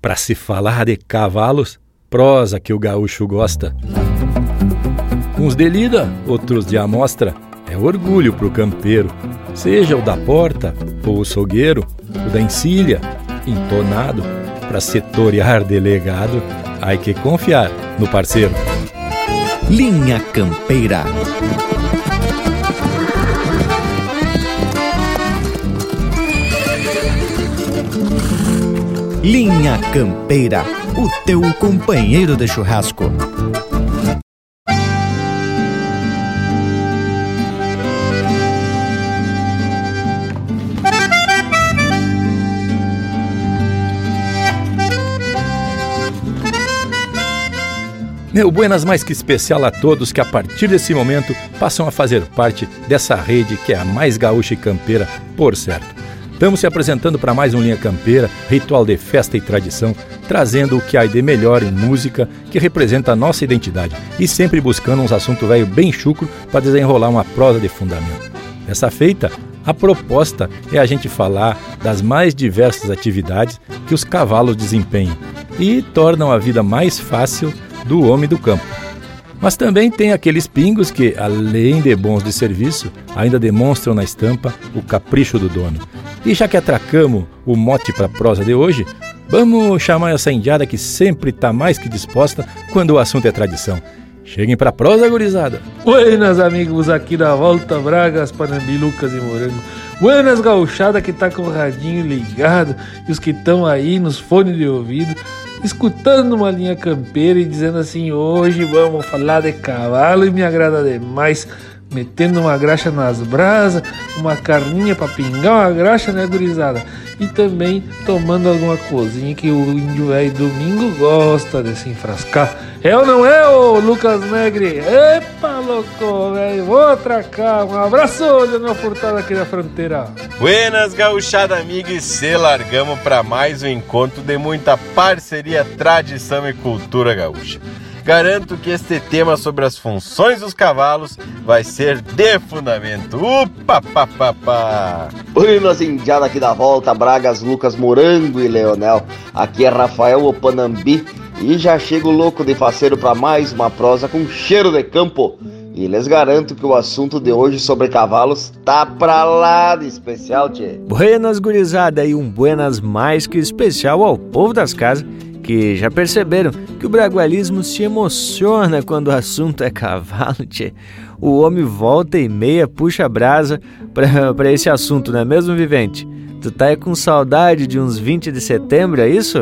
Para se falar de cavalos, prosa que o gaúcho gosta. Uns de lida, outros de amostra, é orgulho pro campeiro, seja o da porta ou o sogueiro, o da encilha, entonado, para setoriar delegado, há que confiar no parceiro. Linha Campeira. Linha Campeira, o teu companheiro de churrasco. Meu buenas mais que especial a todos que a partir desse momento passam a fazer parte dessa rede que é a mais gaúcha e campeira, por certo. Estamos se apresentando para mais um Linha Campeira, ritual de festa e tradição, trazendo o que há de melhor em música que representa a nossa identidade e sempre buscando uns assuntos velho bem chucro para desenrolar uma prosa de fundamento. Dessa feita, a proposta é a gente falar das mais diversas atividades que os cavalos desempenham e tornam a vida mais fácil do homem do campo. Mas também tem aqueles pingos que, além de bons de serviço, ainda demonstram na estampa o capricho do dono. E já que atracamos o mote para a prosa de hoje, vamos chamar essa indiada que sempre está mais que disposta quando o assunto é tradição. Cheguem para a prosa, gurizada! Buenas, amigos, aqui da Volta Bragas, Panambi, Lucas e Morango. Buenas, gauchada que tá com o radinho ligado e os que estão aí nos fones de ouvido escutando uma linha campeira e dizendo assim: hoje vamos falar de cavalo e me agrada demais. Metendo uma graxa nas brasas, uma carninha para pingar uma graxa, né, gurizada? E também tomando alguma coisinha que o índio velho domingo gosta de se enfrascar. É ou não é, ô Lucas Negre? Epa, louco, velho, vou atracar. Um abraço, Leonel Furtado aqui da fronteira. Buenas, gauchada amiga, e se largamos para mais um encontro de muita parceria, tradição e cultura gaúcha. Garanto que este tema sobre as funções dos cavalos vai ser de fundamento. Upa, pa, pa, pa. Buenas, indiada aqui da volta, Bragas, Lucas Morango e Leonel. Aqui é Rafael Opanambi e já chego louco de faceiro para mais uma prosa com cheiro de campo. E lhes garanto que o assunto de hoje sobre cavalos tá pra lá de especial, tchê. Buenas, gurizada, e um buenas mais que especial ao povo das casas que já perceberam que o bragualismo se emociona quando o assunto é cavalo, tchê. O homem volta e meia puxa a brasa para esse assunto, não é mesmo, Vivente? Tu tá aí com saudade de uns 20 de setembro, é isso?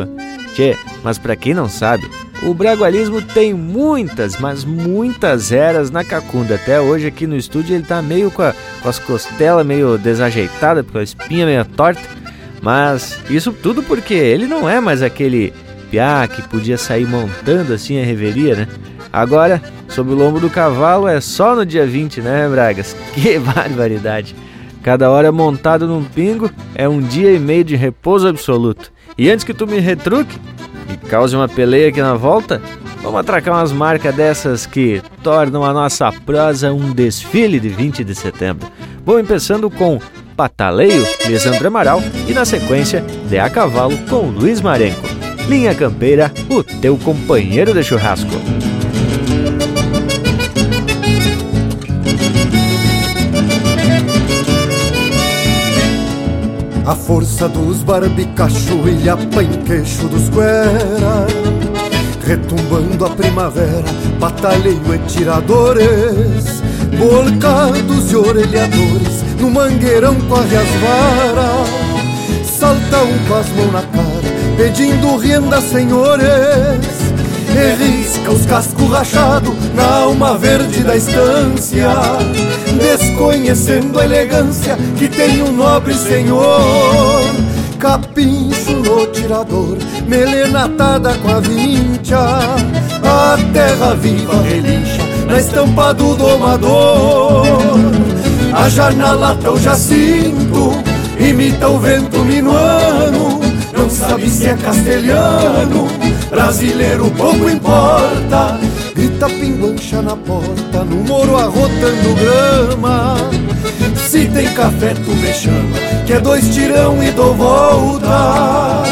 Tchê, mas para quem não sabe, o bragualismo tem muitas, mas muitas eras na cacunda. Até hoje aqui no estúdio ele tá meio com, a, com as costelas meio desajeitadas, com a espinha meio torta. Mas isso tudo porque ele não é mais aquele que podia sair montando assim a reveria, né? Agora, sob o lombo do cavalo é só no dia 20, né, Bragas? Que barbaridade! Cada hora montado num pingo é um dia e meio de repouso absoluto. E antes que tu me retruque e cause uma peleia aqui na volta, vamos atracar umas marcas dessas que tornam a nossa prosa um desfile de 20 de setembro. Vou começando com Pataleio, Lisandro Amaral e na sequência De A Cavalo com Luiz Marenco. Linha Campeira, o teu companheiro de churrasco. A força dos barbicacho e a queixo dos guera Retumbando a primavera, batalheio e tiradores Bolcados e orelhadores, no mangueirão corre as varas Salta um com as mãos na cara pedindo renda, senhores. E risca os cascos rachados na alma verde da estância, desconhecendo a elegância que tem um nobre senhor. Capincho no tirador, melena atada com a vincha, a terra viva relincha na estampa do domador. A jarnalata o jacinto imita o vento minuano não sabe se é castelhano, brasileiro pouco importa. Grita pinguancha na porta, no moro arrotando grama. Se tem café, tu me chama, que é dois tirão e dou volta.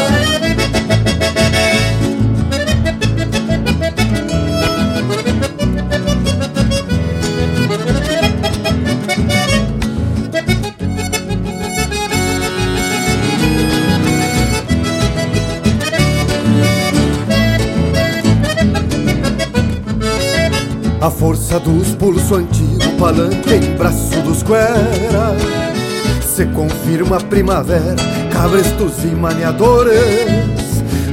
Dos pulso antigo, palanque em braço dos guera Se confirma a primavera, cabrestos e maniadores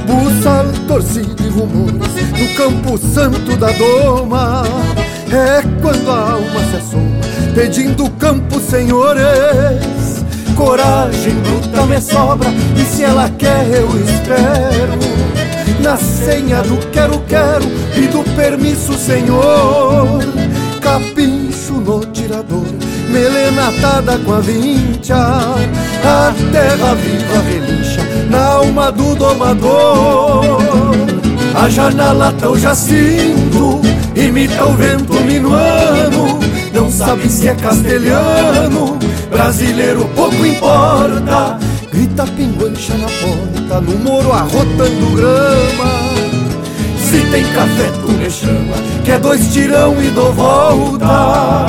Buçal, torcido e rumores no campo santo da doma. É quando a alma se assoma, pedindo campo, senhores. Coragem bruta me sobra, e se ela quer eu espero. Na senha do quero-quero e do permisso, senhor Capincho no tirador, melena atada com a vincha A terra viva relincha na alma do domador. A janela tão jacinto imita o vento minuano. Não sabe se é castelhano, brasileiro pouco importa. Grita pinguancha na porta, no moro arrotando grama. Se tem café, tu me chama, que é dois tirão e dou volta.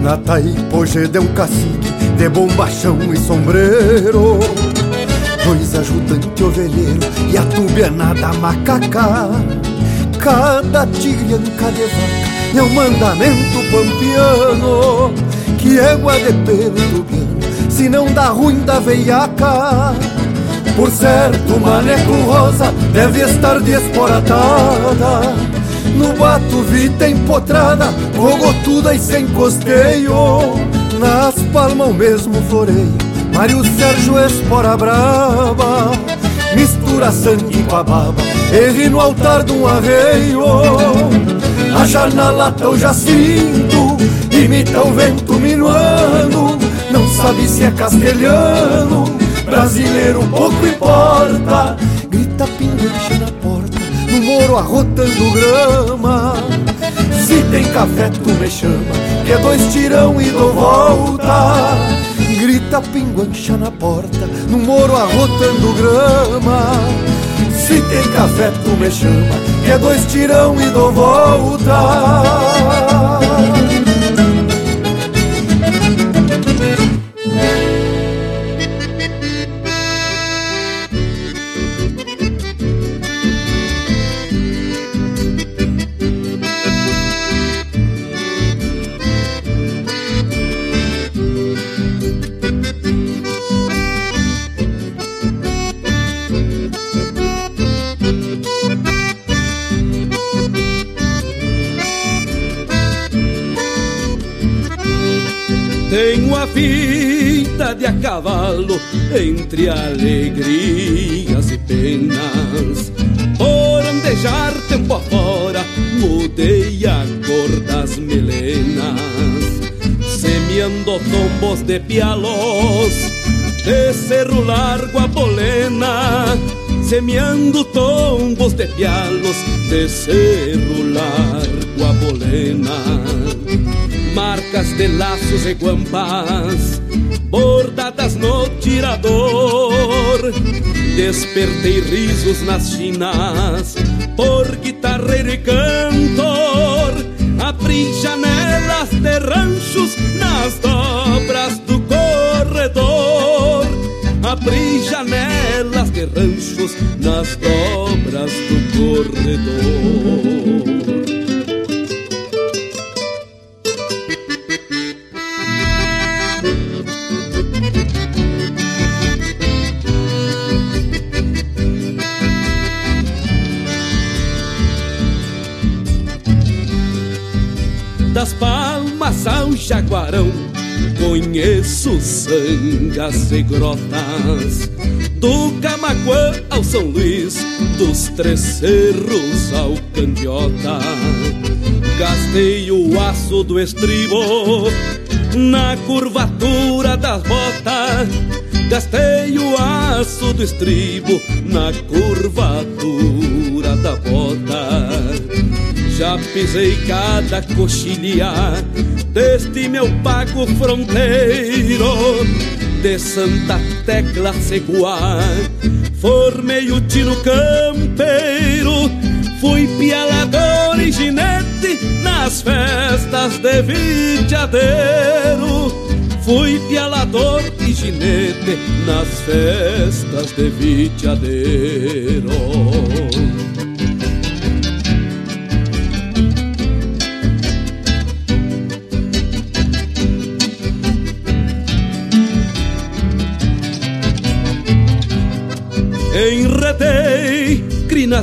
Na Taipoje de um cacique de bombachão e sombreiro Dois ajudantes ovelheiro e a tubianada macaca. Cada tigrianca de vaca é um mandamento pampiano Que égua de pelo tubiano, se não dá ruim da veiaca. Por certo, maneco rosa deve estar desporatada no bato vita empotrada, rogotuda e sem costeio. Nas palmas o mesmo floreio, Mário Sérgio Espora Brava Mistura sangue com a baba, erre no altar de um arreio A janela tão jacinto, imita o vento minuano Não sabe se é castelhano, brasileiro pouco importa Grita pinguiche na porta no moro arrotando grama. Se tem café, tu me chama, que é dois tirão e dou volta. Grita pinguancha na porta, no moro arrotando grama. Se tem café, tu me chama, que é dois tirão e dou volta. Vida de a cavalo entre alegrias e penas. Por andejar tempo afora, mudei a cor das melenas. Semeando tombos de pialos, de cerro largo a polena. Semeando tombos de pialos, de cerro largo a polena marcas de laços e guampas, bordadas no tirador. Despertei risos nas chinas, por guitarreiro e cantor. Abri janelas de ranchos nas dobras do corredor. Abri janelas de ranchos nas dobras do corredor. Jaguarão. Conheço sangas e grotas, do Camaquã ao São Luís, dos Três Cerros ao Candiota. Gastei o aço do estribo na curvatura das botas. Gastei o aço do estribo na curvatura da bota. Já pisei cada coxilha deste meu pago fronteiro de Santa Tecla Seguá. Formei o tino campeiro, fui pialador e ginete na nas festas de vitiadeiro. Fui pialador e ginete nas festas de vitiadeiro.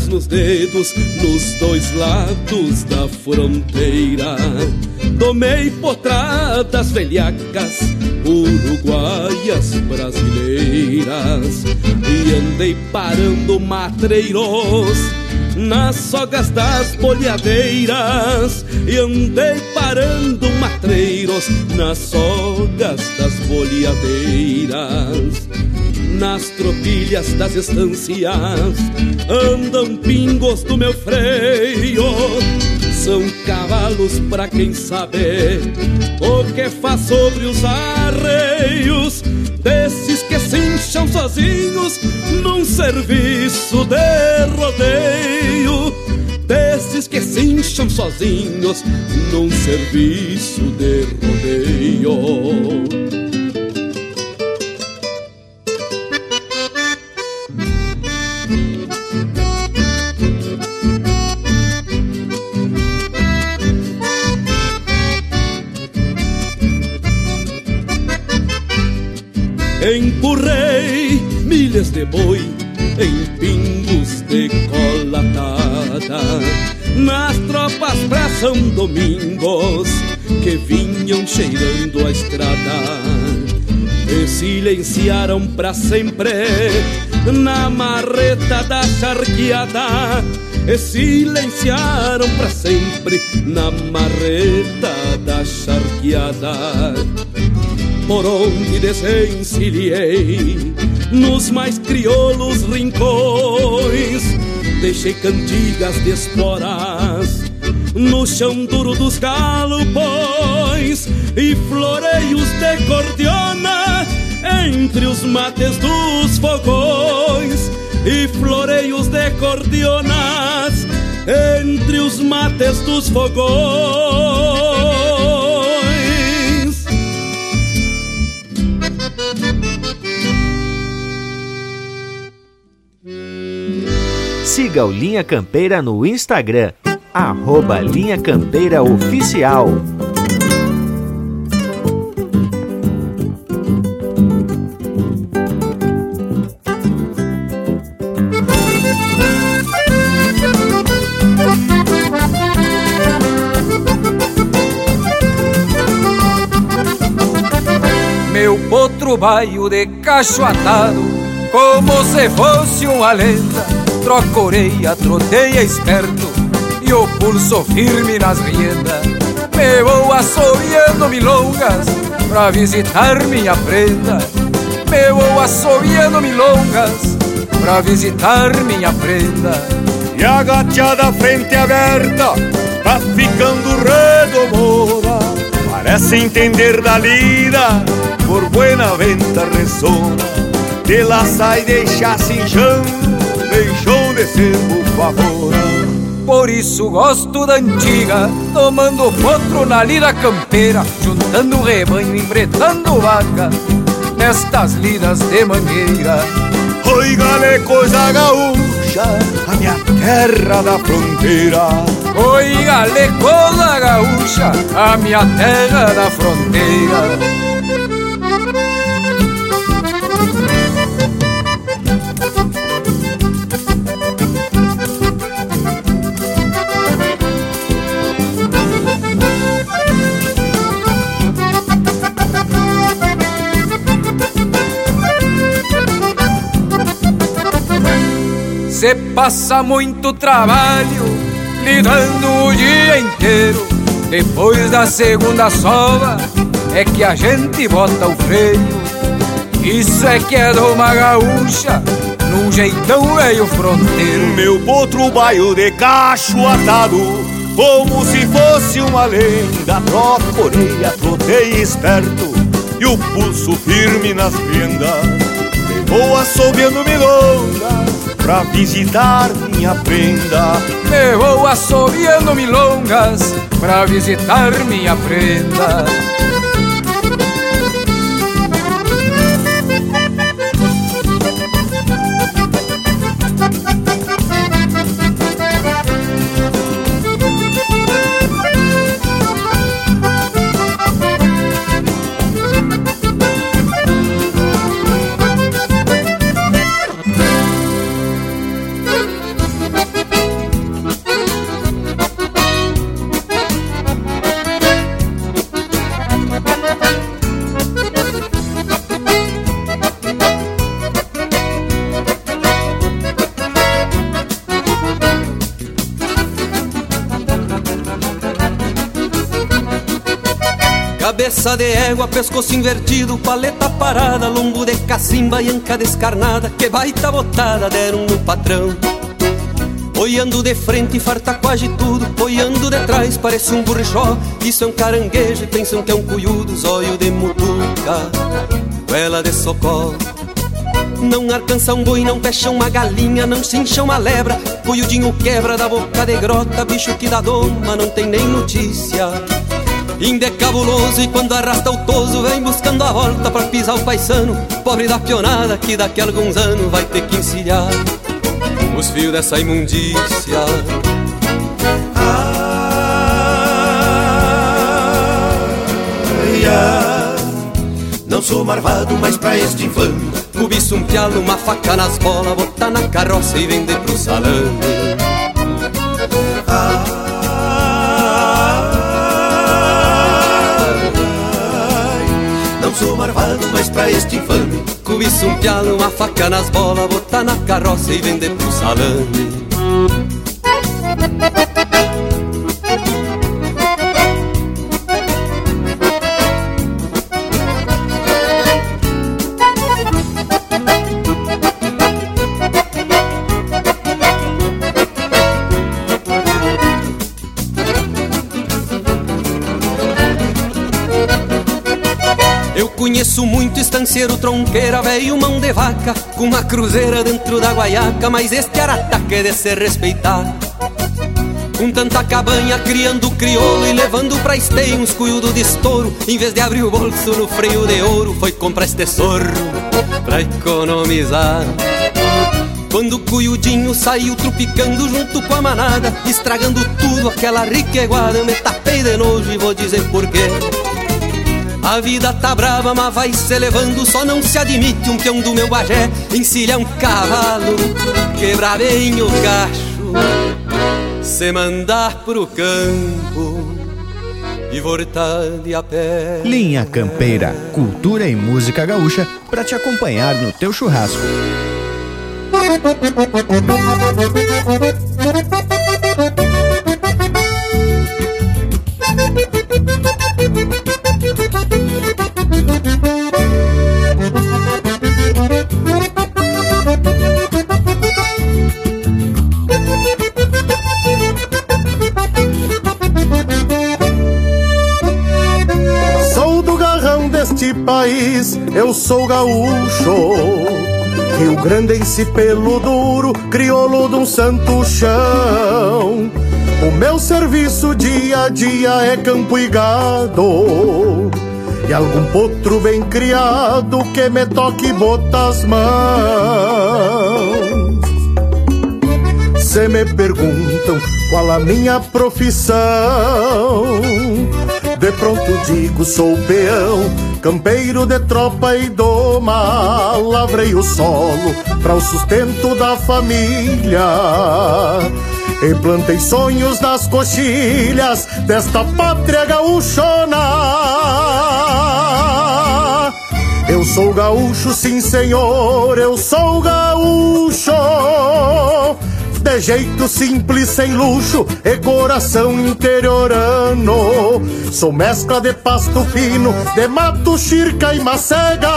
Nos dedos nos dois lados da fronteira. Tomei potradas velhacas, uruguaias brasileiras. E andei parando matreiros nas sogas das bolhadeiras e andei parando matreiros nas sogas das bolhadeiras nas tropilhas das estâncias andam pingos do meu freio. São cavalos para quem sabe o que faz sobre os arreios desses que se incham sozinhos num serviço de rodeio. Desses que se incham sozinhos num serviço de rodeio. São Domingos que vinham cheirando a estrada E silenciaram pra sempre na marreta da charqueada E silenciaram pra sempre na marreta da charqueada por onde desencilhei nos mais crioulos rincões. Deixei cantigas de esporas no chão duro dos galopões e floreios de cordiona entre os mates dos fogões e floreios de cordionas entre os mates dos fogões. Siga o Linha Campeira no Instagram, arroba Linha Campeira Oficial. Meu potro baio de cacho atado, como se fosse uma lenda troco orelha, troteia esperto E o pulso firme nas riendas. Me vou assobiando milongas Pra visitar minha prenda. Me vou assobiando milongas Pra visitar minha prenda. E a gateada frente aberta Tá ficando redomora Parece entender da lida Por buena venta ressona De lá sai deixar cinchando deixou de ser por favor. Por isso gosto da antiga, tomando potro na lida campeira, juntando rebanho, embretando vaca, nestas lidas de mangueira. Oi, gale, coisa gaúcha, a minha terra da fronteira. Oi, gale, coisa gaúcha, a minha terra da fronteira. Se passa muito trabalho lidando o dia inteiro. Depois da segunda sova é que a gente bota o freio. Isso é que é uma gaúcha, num jeitão velho fronteiro. Meu potro baio de cacho atado, como se fosse uma lenda. Orelha, trotei esperto, e o pulso firme nas prendas. Levou assobiando milongas pra visitar minha prenda. Me vou assobiando milongas pra visitar minha prenda. Cabeça de égua, pescoço invertido, paleta parada, lombo de cacimba e anca descarnada, que baita botada deram no patrão. Olhando de frente, farta quase tudo, olhando de trás, parece um burrichó. Isso é um caranguejo e pensam que é um cuiudo, zóio de mutuca, goela de socorro. Não alcança um boi, não fecha uma galinha, não se incha uma lebra. Cuiudinho quebra da boca de grota, bicho que dá doma, não tem nem notícia. Indecabuloso e quando arrasta o toso Vem buscando a volta pra pisar o paisano. Pobre da pionada que daqui a alguns anos Vai ter que encilhar os fios dessa imundícia. Ai, ai, não sou marvado, mas pra este infame Cobiço um pialo, uma faca nas bolas Botar na carroça e vender pro salame sou marvado, mas pra este infame Cobiço um pialo, uma faca nas bolas Botar na carroça e vender pro salame estanceiro, tronqueira, velho, mão de vaca Com uma cruzeira dentro da guaiaca Mas este arataca é de se respeitar Com tanta cabanha, criando crioulo E levando pra esteio uns cuiudo de estouro Em vez de abrir o bolso no freio de ouro Foi comprar este sorro pra economizar. Quando o cuiudinho saiu trupicando junto com a manada Estragando tudo aquela riqueguada Eu me tapei de nojo e vou dizer porquê a vida tá brava, mas vai se levando. Só não se admite um peão do meu bagé encilhar um cavalo, quebrar bem o cacho, se mandar pro campo e voltar de a pé. Linha Campeira, cultura e música gaúcha para te acompanhar no teu churrasco. país, eu sou gaúcho. Rio Grande em si pelo duro, crioulo de um santo chão. O meu serviço dia a dia é campo e gado. E algum potro bem criado que me toque botas as mãos. Se me perguntam qual a minha profissão, de pronto digo sou peão, campeiro de tropa e doma. Lavrei o solo para o sustento da família. E plantei sonhos nas coxilhas desta pátria gaúchona. Eu sou gaúcho, sim senhor, eu sou gaúcho. De jeito simples, sem luxo e coração interiorano. Sou mescla de pasto fino, de mato, chirca e macega.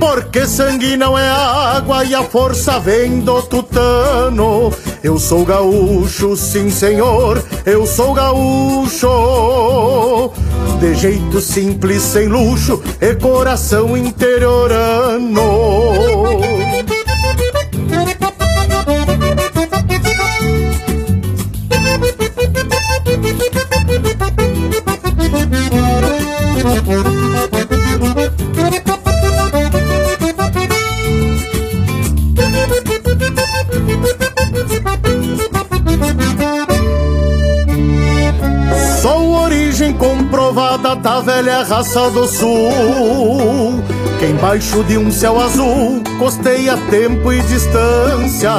Porque sangue não é água e a força vem do tutano. Eu sou gaúcho, sim senhor, eu sou gaúcho. De jeito simples, sem luxo e coração interiorano. Sou origem comprovada da velha raça do sul. Que embaixo de um céu azul costeia tempo e distância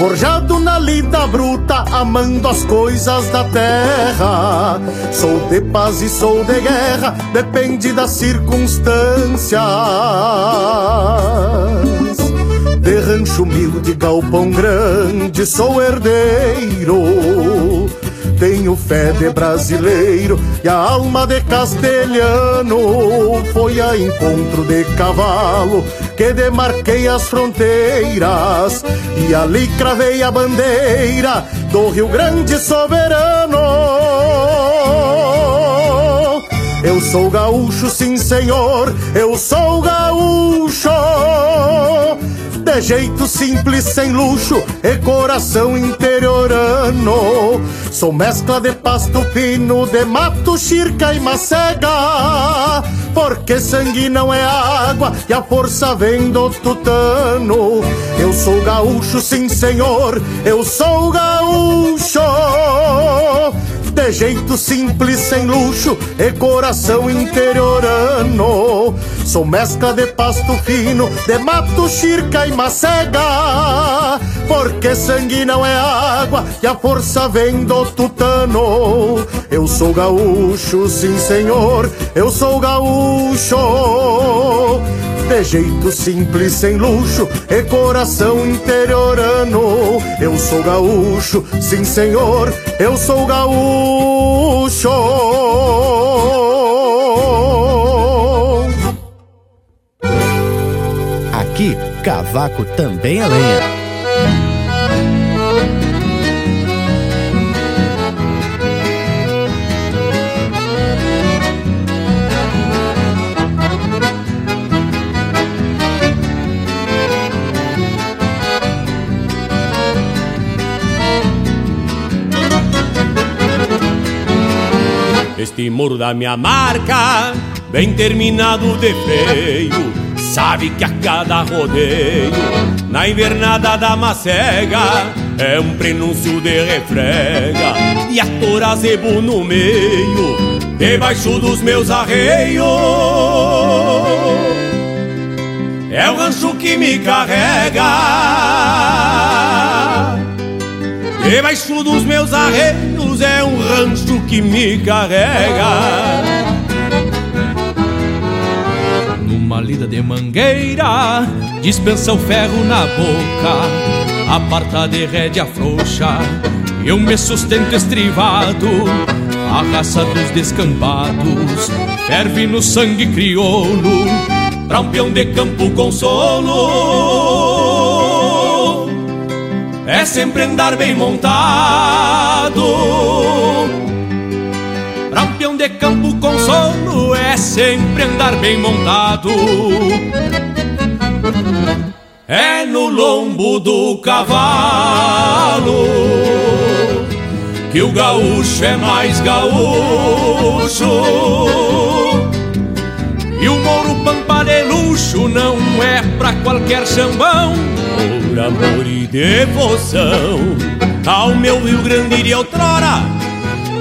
Forjado na lida bruta, amando as coisas da terra. Sou de paz e sou de guerra, depende das circunstâncias. De rancho humilde, galpão grande, sou herdeiro tenho fé de brasileiro e a alma de castelhano. Foi a encontro de cavalo que demarquei as fronteiras e ali cravei a bandeira do Rio Grande soberano. Eu sou gaúcho, sim senhor, eu sou gaúcho de jeito simples, sem luxo e coração interiorano. Sou mescla de pasto fino, de mato, chirca e macega. Porque sangue não é água e a força vem do tutano. Eu sou gaúcho, sim senhor, eu sou gaúcho jeito simples, sem luxo e coração interiorano. Sou mescla de pasto fino, de mato, chirca e macega. Porque sangue não é água e a força vem do tutano. Eu sou gaúcho, sim senhor, eu sou gaúcho de jeito simples, sem luxo e coração interiorano. Eu sou gaúcho, sim senhor, eu sou gaúcho. Aqui, cavaco também é lenha. Este muro da minha marca, bem terminado de freio, sabe que a cada rodeio, na invernada da macega, é um prenúncio de refrega, e a torazebu no meio, debaixo dos meus arreios. É o rancho que me carrega Debaixo dos meus arreios é um rancho que me carrega. Numa lida de mangueira, dispensa o ferro na boca, aparta de rédea frouxa. Eu me sustento estrivado, a raça dos descampados, ferve no sangue crioulo, pra um peão de campo consolo é sempre andar bem montado. De campo com sono é sempre andar bem montado. É no lombo do cavalo que o gaúcho é mais gaúcho. E o Mouro Pampa de luxo não é pra qualquer chambão por amor e devoção ao meu Rio Grande de outrora.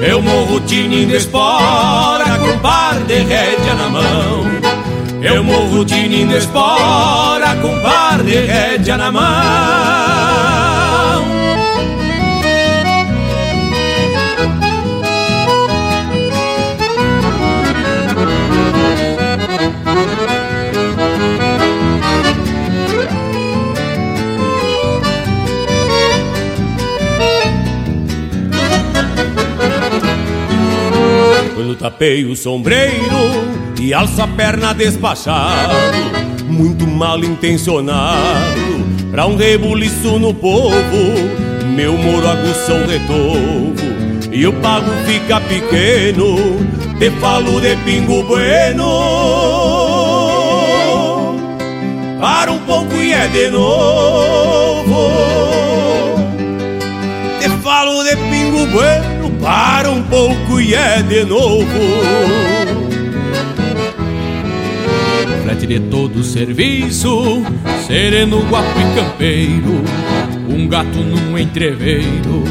Eu morro tinindo espora com par de rédea na mão. Eu morro tinindo espora com par de rédea na mão. Quando tapei o sombreiro e alça a perna despachado, muito mal intencionado, pra um rebuliço no povo, meu moro aguça o retovo, e o pago fica pequeno, te falo de pingo bueno. Para um pouco e é de novo, te falo de pingo bueno para um pouco e é de novo. Frete de todo serviço, sereno, guapo e campeiro, um gato num entreveiro,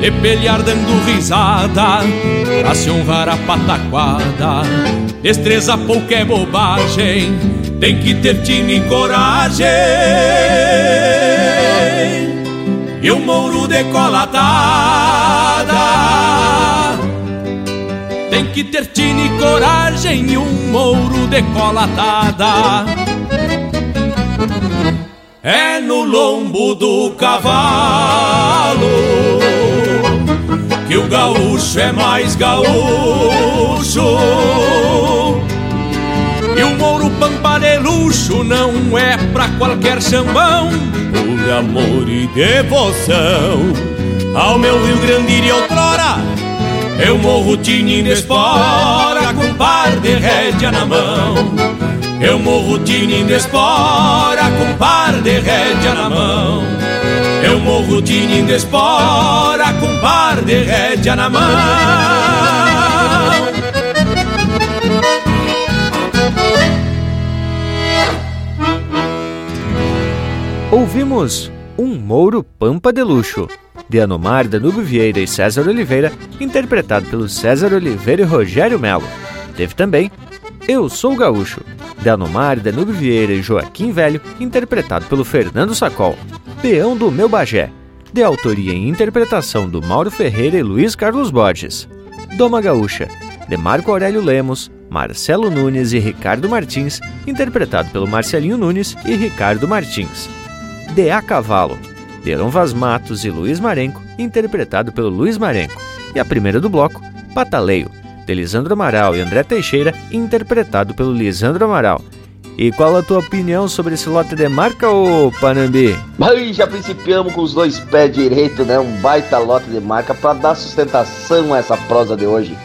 de pelear dando risada pra se honrar a pataquada. Destreza pouca é bobagem, tem que ter time e coragem. E o mouro decolatada tem que ter tino e coragem e um mouro decolatada. É no lombo do cavalo que o gaúcho é mais gaúcho. E o mouro pampa de luxo não é pra qualquer chambão. Por amor e devoção ao meu Rio Grande e outrora eu morro tinindo espora com par de rédea na mão. Eu morro tinindo espora com par de rédea na mão. Eu morro tinindo espora com par de rédea na mão. Ouvimos Um Mouro Pampa de Luxo de Anomar, Danúbio Vieira e César Oliveira, interpretado pelo César Oliveira e Rogério Melo. Teve também Eu Sou Gaúcho, de Anomar, Danúbio Vieira e Joaquim Velho, interpretado pelo Fernando Sacol. Peão do Meu Bagé, de autoria e interpretação do Mauro Ferreira e Luiz Carlos Borges. Doma Gaúcha, de Marco Aurélio Lemos, Marcelo Nunes e Ricardo Martins, interpretado pelo Marcelinho Nunes e Ricardo Martins. De A Cavalo, de Vaz Matos e Luiz Marenco, interpretado pelo Luiz Marenco, e a primeira do bloco, Pataleio, de Lisandro Amaral e André Teixeira, interpretado pelo Lisandro Amaral. E qual a tua opinião sobre esse lote de marca, ô Panambi? Mas já principiamos com os dois pés direitos, né? Um baita lote de marca para dar sustentação a essa prosa de hoje.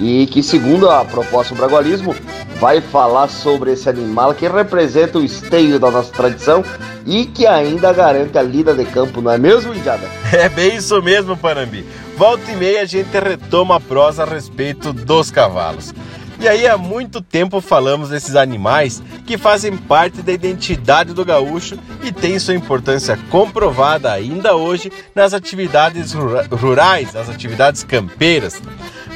E que, segundo a proposta do Bragualismo, vai falar sobre esse animal que representa o esteio da nossa tradição e que ainda garante a lida de campo, não é mesmo, Indiada? É bem isso mesmo, Panambi. Volta e meia a gente retoma a prosa a respeito dos cavalos. E aí há muito tempo falamos desses animais que fazem parte da identidade do gaúcho e têm sua importância comprovada ainda hoje nas atividades rurais, nas atividades campeiras.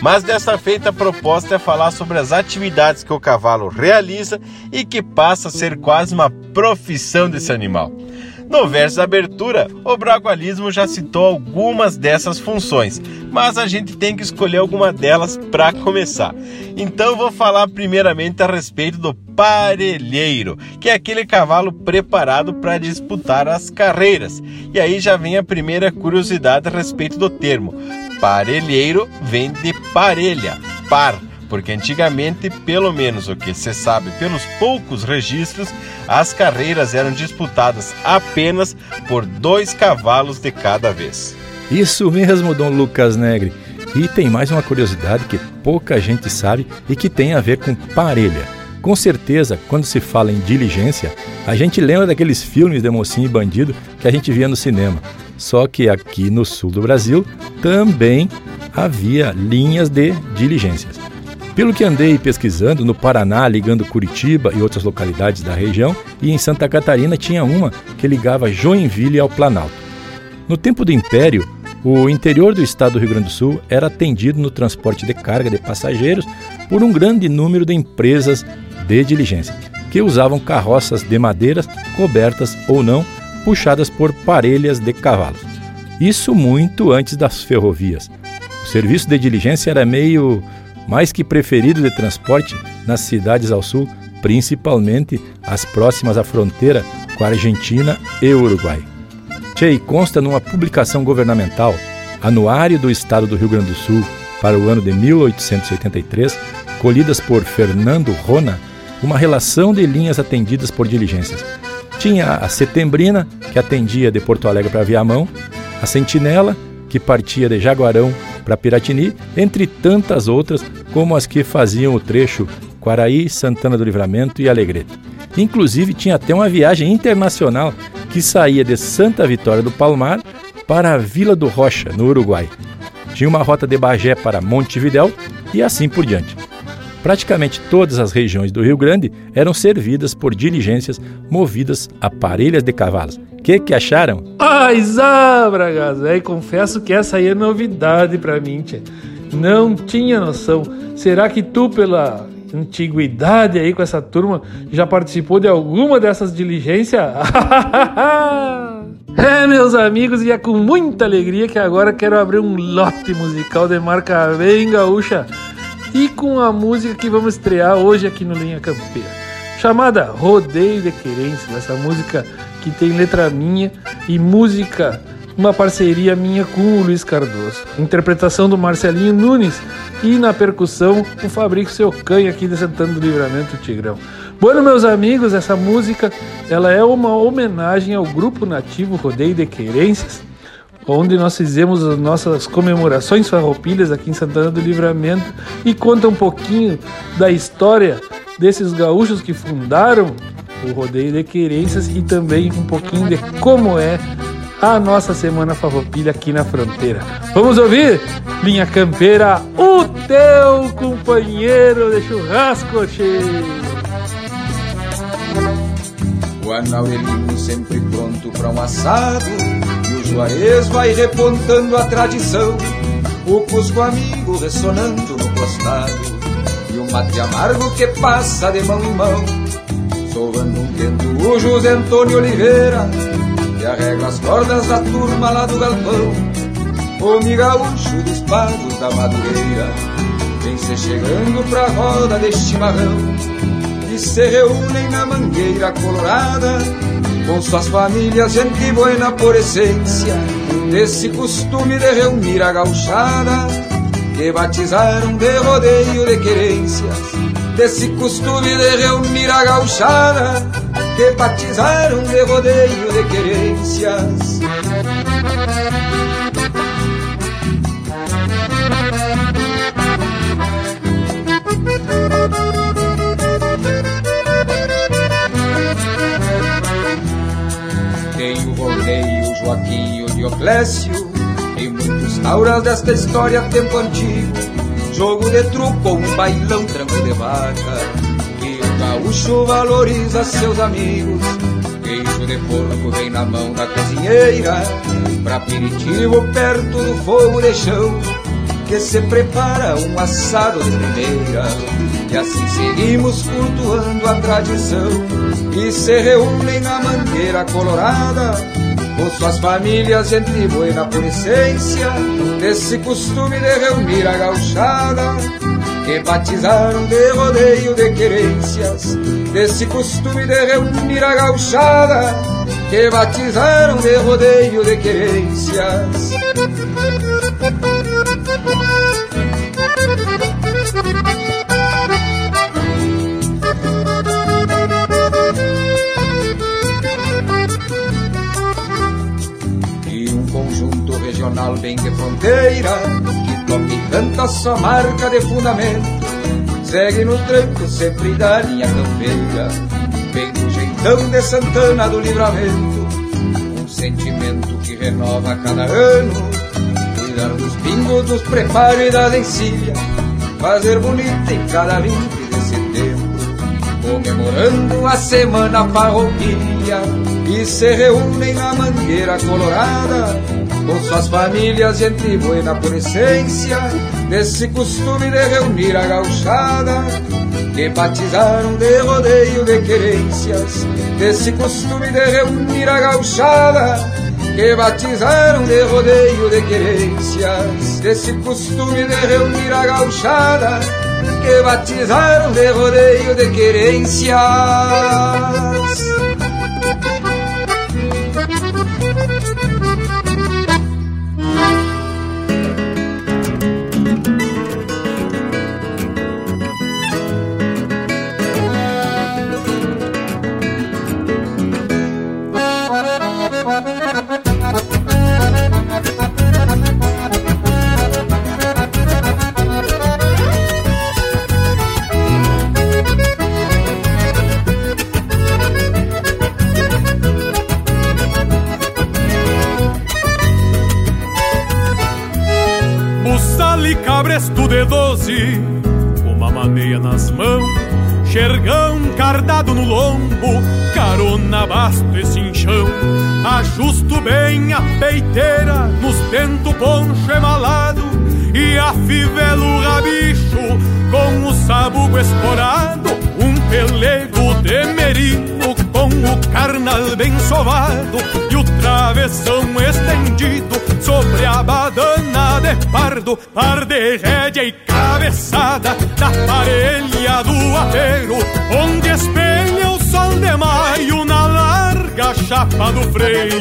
Mas dessa feita a proposta é falar sobre as atividades que o cavalo realiza e que passa a ser quase uma profissão desse animal. No verso da abertura, o bragualismo já citou algumas dessas funções, mas a gente tem que escolher alguma delas para começar. Então vou falar primeiramente a respeito do parelheiro, que é aquele cavalo preparado para disputar as carreiras. E aí já vem a primeira curiosidade a respeito do termo. Parelheiro vem de parelha, par porque antigamente, pelo menos o que se sabe pelos poucos registros, as carreiras eram disputadas apenas por dois cavalos de cada vez. Isso mesmo, Dom Lucas Negre. E tem mais uma curiosidade que pouca gente sabe e que tem a ver com parelha. Com certeza, quando se fala em diligência, a gente lembra daqueles filmes de mocinho e bandido que a gente via no cinema. Só que aqui no sul do Brasil também havia linhas de diligências. Pelo que andei pesquisando, no Paraná, ligando Curitiba e outras localidades da região, e em Santa Catarina tinha uma que ligava Joinville ao Planalto. No tempo do Império, o interior do estado do Rio Grande do Sul era atendido no transporte de carga de passageiros por um grande número de empresas de diligência, que usavam carroças de madeiras cobertas ou não, puxadas por parelhas de cavalos. Isso muito antes das ferrovias. O serviço de diligência era meio mais que preferido de transporte nas cidades ao sul, principalmente as próximas à fronteira com a Argentina e Uruguai. Chey consta numa publicação governamental, Anuário do Estado do Rio Grande do Sul, para o ano de 1883, colhidas por Fernando Rona, uma relação de linhas atendidas por diligências. Tinha a Setembrina, que atendia de Porto Alegre para Viamão, a Sentinela, que partia de Jaguarão para Piratini, entre tantas outras, como as que faziam o trecho Quaraí, Santana do Livramento e Alegrete. Inclusive, tinha até uma viagem internacional que saía de Santa Vitória do Palmar para a Vila do Rocha, no Uruguai. Tinha uma rota de Bagé para Montevidéu e assim por diante. Praticamente todas as regiões do Rio Grande eram servidas por diligências movidas a parelhas de cavalos, que que acharam? Ai, Zabra, velho, confesso que essa aí é novidade pra mim. Não tinha noção. Será que tu, pela antiguidade aí com essa turma, já participou de alguma dessas diligências? é, meus amigos, e é com muita alegria que agora quero abrir um lote musical de marca bem gaúcha e com a música que vamos estrear hoje aqui no Linha Campeira, chamada Rodeio de Querência, essa música que tem letra minha e música uma parceria minha com o Luiz Cardoso. Interpretação do Marcelinho Nunes e na percussão o Fabrício Seu Canha aqui de Santana do Livramento Tigrão. Bueno, meus amigos, essa música ela é uma homenagem ao grupo nativo Rodeio de Querências, onde nós fizemos as nossas comemorações farroupilhas aqui em Santana do Livramento e conta um pouquinho da história desses gaúchos que fundaram o Rodeio de Querências e também um pouquinho de como é a nossa Semana Farroupilha aqui na fronteira. Vamos ouvir? Linha Campeira, o teu companheiro de churrasco, che. O anauelinho sempre pronto para um assado E o Juarez vai repontando a tradição O Cusco amigo ressonando no costado E o mate amargo que passa de mão em mão Sovando um vento o José Antônio Oliveira e arregla as cordas da turma lá do galpão. O migaúcho dos pagos da madureira vem se chegando pra roda de chimarrão e se reúnem na mangueira colorada com suas famílias, gente buena por essência, desse costume de reunir a gauchada que batizaram de rodeio de querências, desse costume de reunir a gauchada que batizaram de rodeio de querências. Tem o rodeio Joaquim e o Dioclésio e muitos tauras desta história tempo antigo. Jogo de truco, um bailão tranco de vaca. Gaúcho valoriza seus amigos. Queijo de porco vem na mão da cozinheira, pra aperitivo perto do fogo de chão, que se prepara um assado de primeira. E assim seguimos cultuando a tradição, e se reúnem na mangueira colorada, com suas famílias, gente buena por essência, desse costume de reunir a gauchada que batizaram de rodeio de querências, desse costume de reunir a gauchada, que batizaram de rodeio de querências. Bem de fronteira toca e canta sua marca de fundamento. Segue no tranco sempre da linha campeira, vem do jeitão de Santana do Livramento. Um sentimento que renova cada ano, cuidar dos pingos, dos preparos e das encilhas, fazer bonito em cada 20 de setembro, comemorando a semana farroupilha e se reúnem na mangueira colorada com suas famílias, gente buena por essência, desse costume de reunir a gauchada, que batizaram de rodeio de querências, desse costume de reunir a gauchada, que batizaram de rodeio de querências, desse costume de reunir a gauchada, que batizaram de rodeio de querências. De doze, uma maneia nas mãos, Xergão cardado no lombo, carona basto e cinchão. Ajusto bem a peiteira, nos tento poncho emalado. E afivelo o rabicho com o sabugo esporado. Um pelego de merino com o carnal bem sovado. E o travessão estendido sobre a badana de pardo, par de rédea e cabeçada da parelha do apeiro, onde espelha o sol de maio na larga chapa do freio.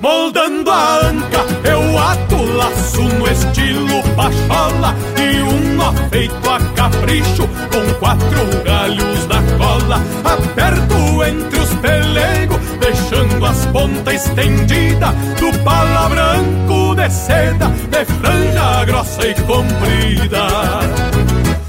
Moldando a anca, eu ato laço no estilo pachola e um nó feito a capricho com quatro galhos na cola. Aperto entre os pelegos, deixando as pontas estendidas do pala branco de seda, de franja grossa e comprida.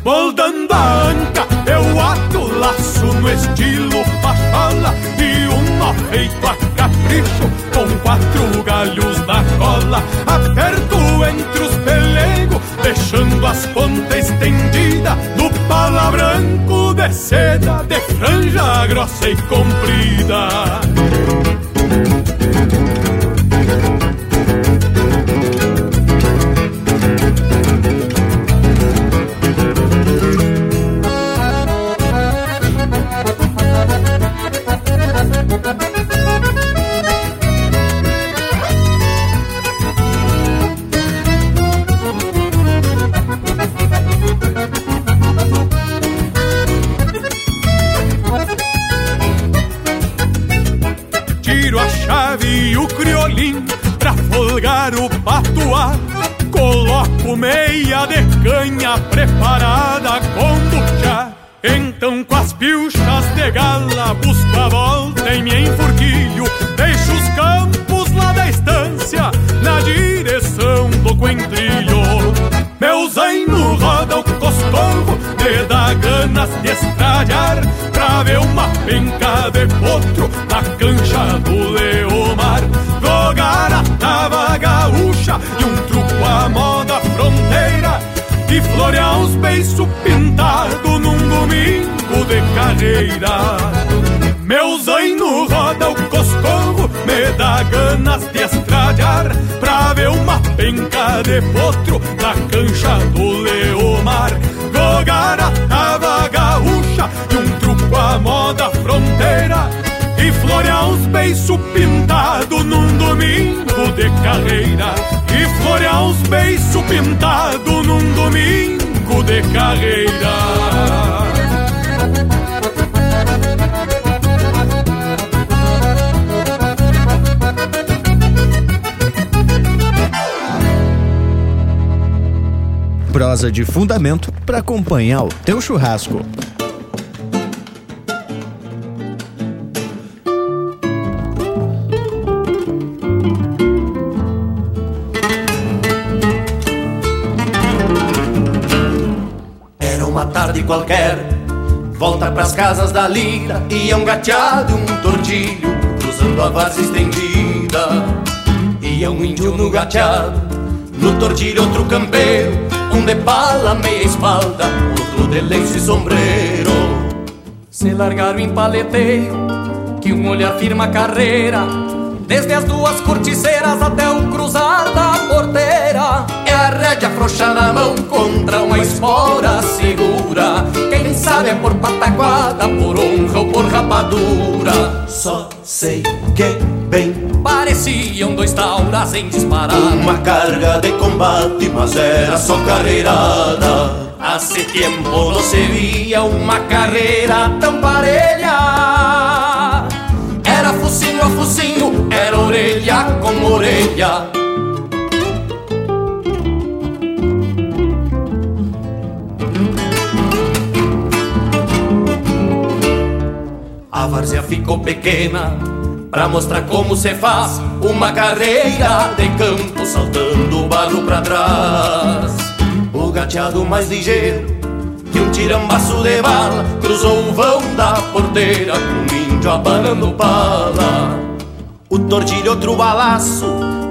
Moldando a anca, eu ato laço no estilo pachola e um nó feito a capricho com quatro galhos na cola. Aperto entre os pelegos, deixando as pontas estendidas do pala branco de seda, de franja grossa e comprida. Então com as pilchas de gala busco a volta em me enfurquilho. Deixo os campos lá da estância na direção do coentrilho. Meu zaino roda o coscorro, me dá ganas de estralhar Pra ver uma penca de potro na cancha do Leomar. Jogar a tava gaúcha e um truco a moda fronteira e florear uns beiços pintados de carreira. Meu zaino roda o coscorro, me dá ganas de estralhar pra ver uma penca de potro na cancha do Leomar. Jogar a tava gaúcha e um truco à moda fronteira e florear uns beiços pintados num domingo de carreira e florear uns beiços pintados num domingo de carreira. Prosa de fundamento para acompanhar o teu churrasco. tarde qualquer Volta pras casas da lira E é um gateado, um tordilho Cruzando a vaza estendida E é um índio no gateado No tordilho outro campeiro Um de pala, meia espalda Outro de lenço e sombreiro Se largaram em paleteio Que um olhar firma a carreira Desde as duas corticeiras até o cruzar da porteira. É a rédea frouxa na mão contra uma espora segura. Quem sabe é por pataquada, por honra ou por rapadura. Só sei que bem Pareciam dois tauras em disparar Uma carga de combate, mas era só carreirada. Hace tempo não se via uma carreira tão parelha Era focinho a focinho, era orelha com orelha A várzea ficou pequena Pra mostrar como se faz Uma carreira de campo Saltando o barro pra trás. O gateado mais ligeiro Que um tirambaço de bala Cruzou o vão da porteira Com o índio abanando pala. O tordilho outro balaço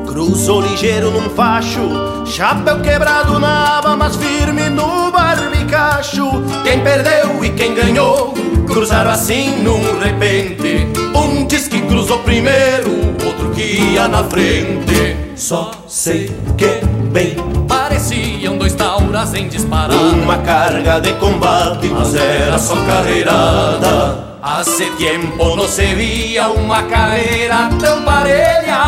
Cruzou ligeiro num facho, chapéu quebrado na aba, mas firme no barbicacho. Quem perdeu e quem ganhou, cruzaram assim num repente. Um diz que cruzou primeiro, outro que ia na frente. Só sei que bem pareciam dois tauras em disparada. Uma carga de combate, mas era só carreirada. Hace tiempo no se via uma carreira tão parelha.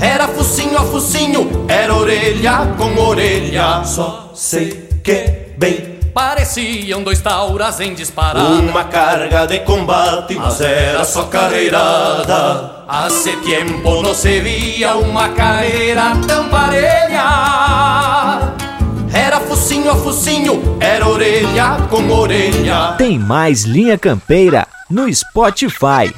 Era focinho a focinho, era orelha com orelha. Só sei que bem Pareciam dois tauras em disparada. Uma carga de combate, mas era só carreirada. Hace tiempo no se via uma carreira tão parelha. Era focinho a focinho, era orelha com orelha. Tem mais Linha Campeira no Spotify.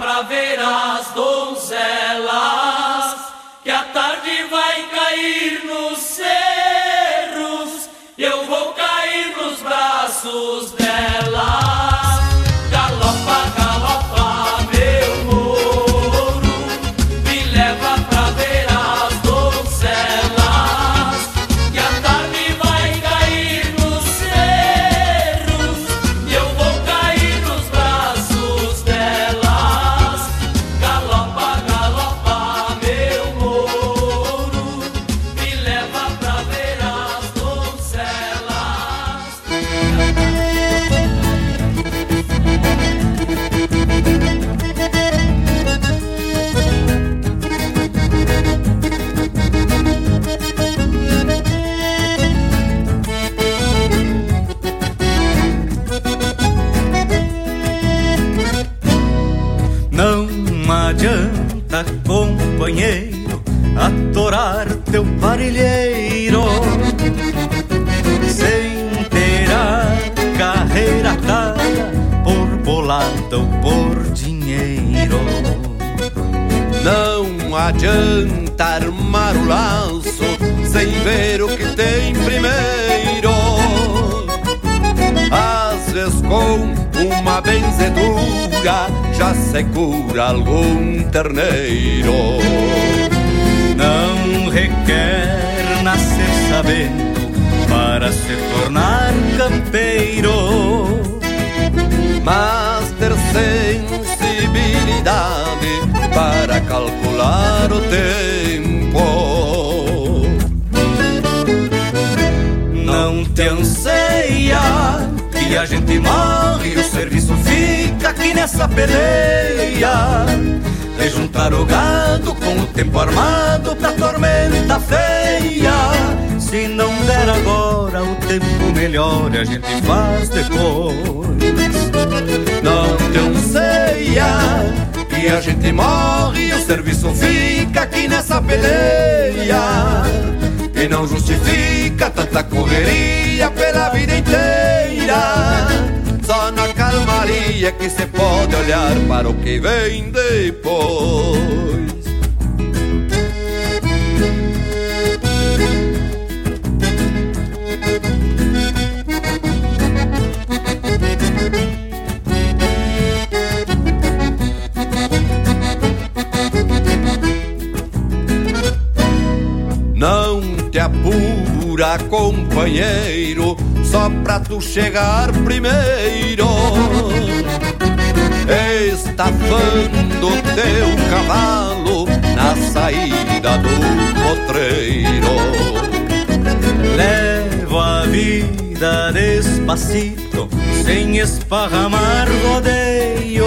Por bolada ou por adianta armar o laço sem ver o que tem primeiro. Às vezes com uma benzedura já se cura algum terneiro. Não requer nascer sabendo para se tornar campeiro, mas ter sensibilidade para calcular o tempo. Não te anseia que a gente morre e o serviço fica aqui nessa peleia. De juntar o gado com o tempo armado pra tormenta feia. Se não der agora, o tempo melhor a gente faz depois. Não te anseia que a gente morre e o serviço fica aqui nessa peleia. E não justifica tanta correria pela vida inteira. Só na calmaria que se pode olhar para o que vem depois. Apura, companheiro, só pra tu chegar primeiro. Estafando teu cavalo na saída do potreiro. Levo a vida despacito, sem esparramar rodeio.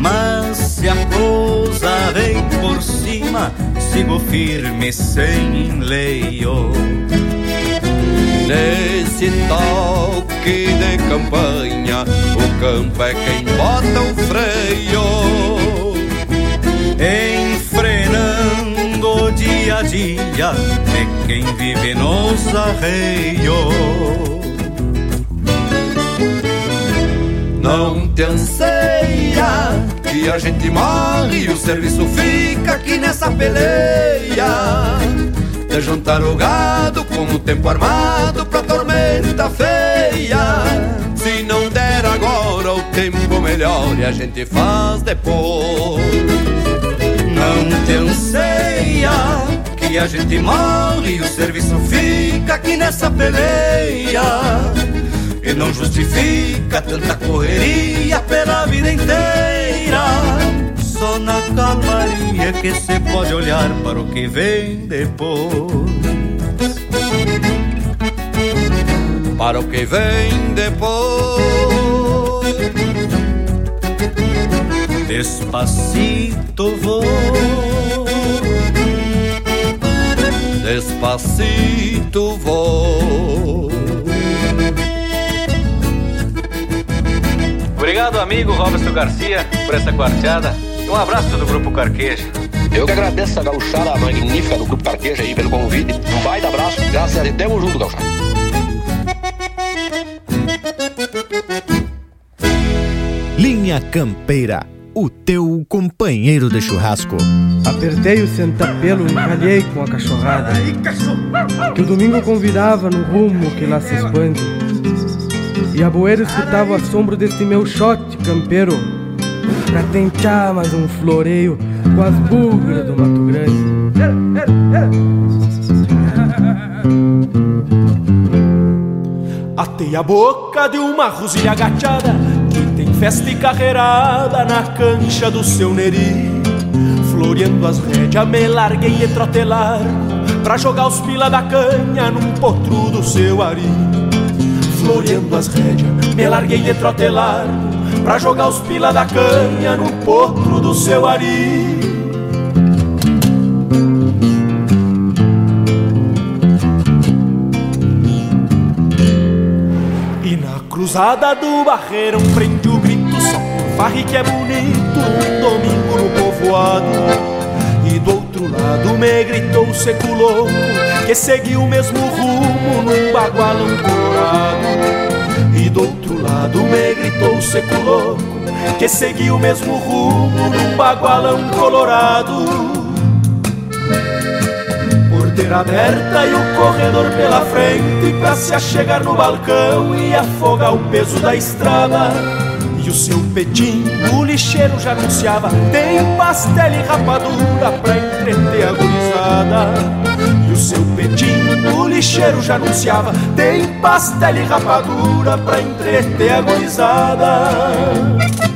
Mas se a coisa vem por cima, sigo firme sem enleio. Nesse toque de campanha, o campo é quem bota o freio. Enfrenando dia a dia, é quem vive nos arreios. Não te anseia que a gente morre e o serviço fica aqui nessa peleia. De juntar o gado com o tempo armado pra tormenta feia. Se não der agora o tempo melhor e a gente faz depois. Não te anseia que a gente morre e o serviço fica aqui nessa peleia e não justifica tanta correria pela vida inteira. Só na calmaria que se pode olhar para o que vem depois. Para o que vem depois. Despacito vou. Despacito vou. Obrigado, amigo Roberto Garcia, por essa quarteada. E um abraço do Grupo Carqueja. Eu que agradeço a gauchada magnífica do Grupo Carqueja aí pelo convite. Um baita abraço. Graças a Deus, tamo junto, gauchada. Linha Campeira, o teu companheiro de churrasco. Apertei o sentapelo e calhei com a cachorrada. Que o domingo convidava no rumo que lá se expande. E a boeira escutava o assombro deste meu shot campeiro. Pra tentar mais um floreio com as bugras do Mato Grande. Atei a boca de uma rosilha agachada Que tem festa e carreirada na cancha do seu neri. Floreando as rédeas me larguei de trotelar Pra jogar os pila da canha num potro do seu ari floreando as rédeas, me larguei de trotelar Pra jogar os pila da canha no potro do seu ari. E na cruzada do barreiro prende o grito Só por farre que é bonito um domingo no povoado lado me gritou o seco louco Que seguiu o mesmo rumo num bagualão colorado E do outro lado me gritou seco louco Que seguiu o mesmo rumo num bagualão colorado Porteira aberta e o corredor pela frente Pra se achegar no balcão e afogar o peso da estrada o seu pedim, o lixeiro já anunciava Tem pastel e rapadura pra entreter a gurizada. E o seu pedim, o lixeiro já anunciava Tem pastel e rapadura pra entreter a gurizada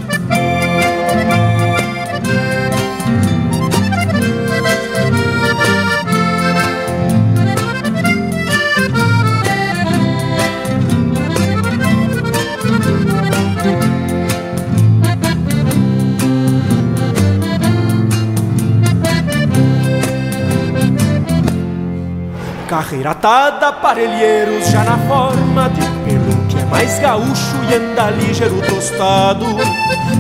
Carreira atada, já na forma de pelo que é mais gaúcho e anda ligeiro tostado.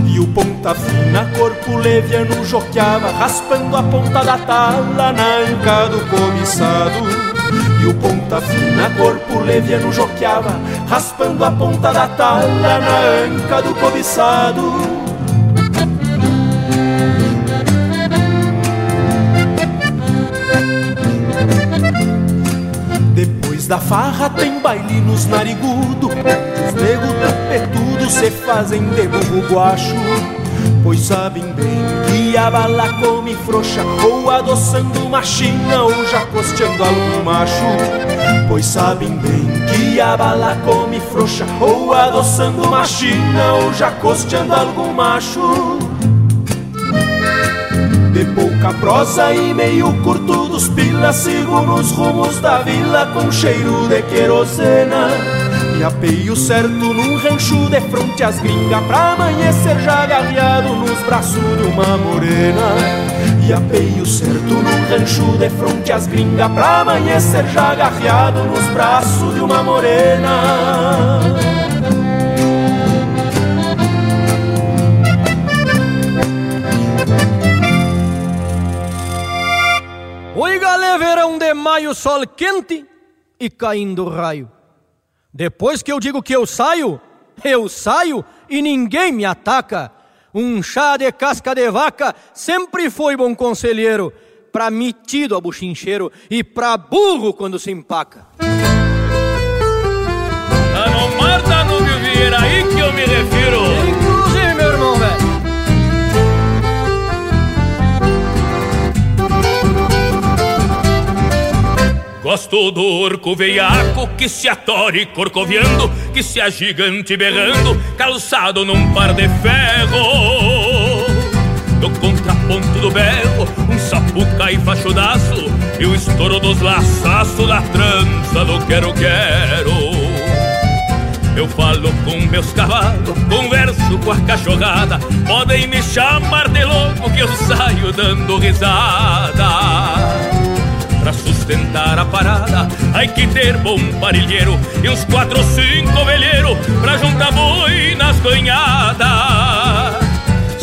E o ponta fina, corpo leviano, joqueava, raspando a ponta da tala na anca do cobiçado. E o ponta fina, corpo leviano, joqueava, raspando a ponta da tala na anca do cobiçado. Da farra tem baile nos narigudo. Os nego tapetudo se fazem de burro guacho. Pois sabem bem que a bala come frouxa Ou adoçando uma china ou já costeando algum macho. Pois sabem bem que a bala come frouxa Ou adoçando uma china ou já costeando algum macho pouca prosa e meio curto dos pilas Sigo nos rumos da vila com cheiro de querosena. E apeio certo num rancho de fronte às gringas Pra amanhecer já agarreado nos braços de uma morena. E apeio certo num rancho de fronte às gringas Pra amanhecer já agarreado nos braços de uma morena Verão de maio, sol quente e caindo raio. Depois que eu digo que eu saio, eu saio e ninguém me ataca. Um chá de casca de vaca sempre foi bom conselheiro, pra metido a buchincheiro e pra burro quando se empaca. A não Marta no Vieira aí que eu me refiro. Gosto do orco veiaco que se atore corcoviando, que se agigante berrando, calçado num par de ferro. Do contraponto do berro, um sapuca e fachudaço, e o estouro dos laçaços da trança do quero-quero. Eu falo com meus cavalos, converso com a cachorrada. Podem me chamar de louco que eu saio dando risada. Pra sustentar a parada, hay que ter bom parilheiro e uns quatro ou cinco velheiro pra juntar boi nas banhadas.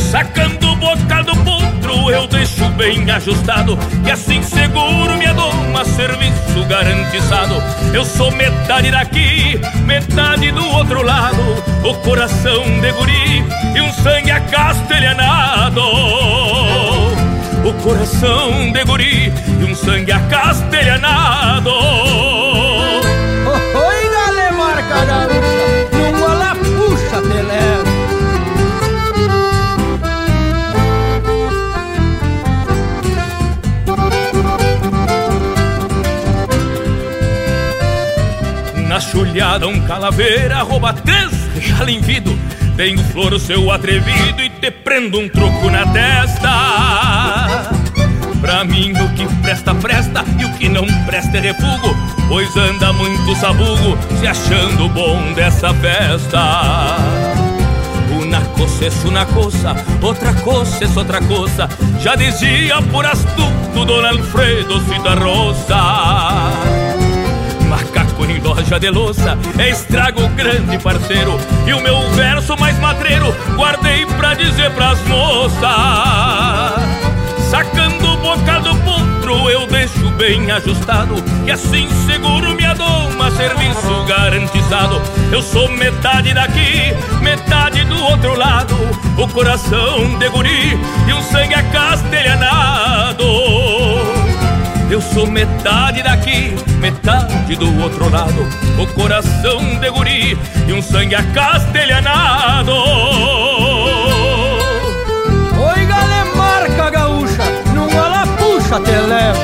Sacando o bocal do potro, eu deixo bem ajustado, e assim seguro me adoma serviço garantizado. Eu sou metade daqui, metade do outro lado, o coração de guri e um sangue acastelhanado o coração de guri e um sangue acastelhanado. Oh, oi, gale marca gaúcha, numa lá puxa te levo. Na chulhada um calaveira rouba três em vidro tenho flor o seu atrevido e te prendo um troco na testa. Pra mim o que presta, presta e o que não presta é refugo, pois anda muito sabugo se achando bom dessa festa. Una coisa é uma coisa, outra coisa é outra coisa, já dizia por astuto Dona Alfredo Citarrosa em loja de louça é estrago grande parceiro E o meu verso mais madreiro guardei pra dizer pras moças Sacando o boca do potro eu deixo bem ajustado E assim seguro me adoma, serviço garantizado. Eu sou metade daqui, metade do outro lado O coração de guri e um sangue acastelhanado. Eu sou metade daqui, metade do outro lado O coração de guri e um sangue acastelhanado levo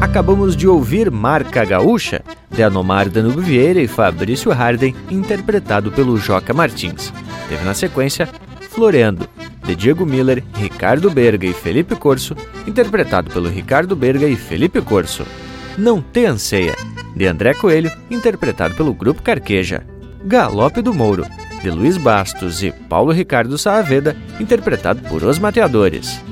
Acabamos de ouvir Marca Gaúcha, de Anomar Danube Vieira e Fabrício Harden, interpretado pelo Joca Martins. Teve na sequência Floreando, de Diego Miller, Ricardo Berga e Felipe Corso, interpretado pelo Ricardo Berga e Felipe Corso. Não Te Anseia, de André Coelho, interpretado pelo Grupo Carqueja. Galope do Mouro, de Luiz Bastos e Paulo Ricardo Saavedra, interpretado por Os Mateadores.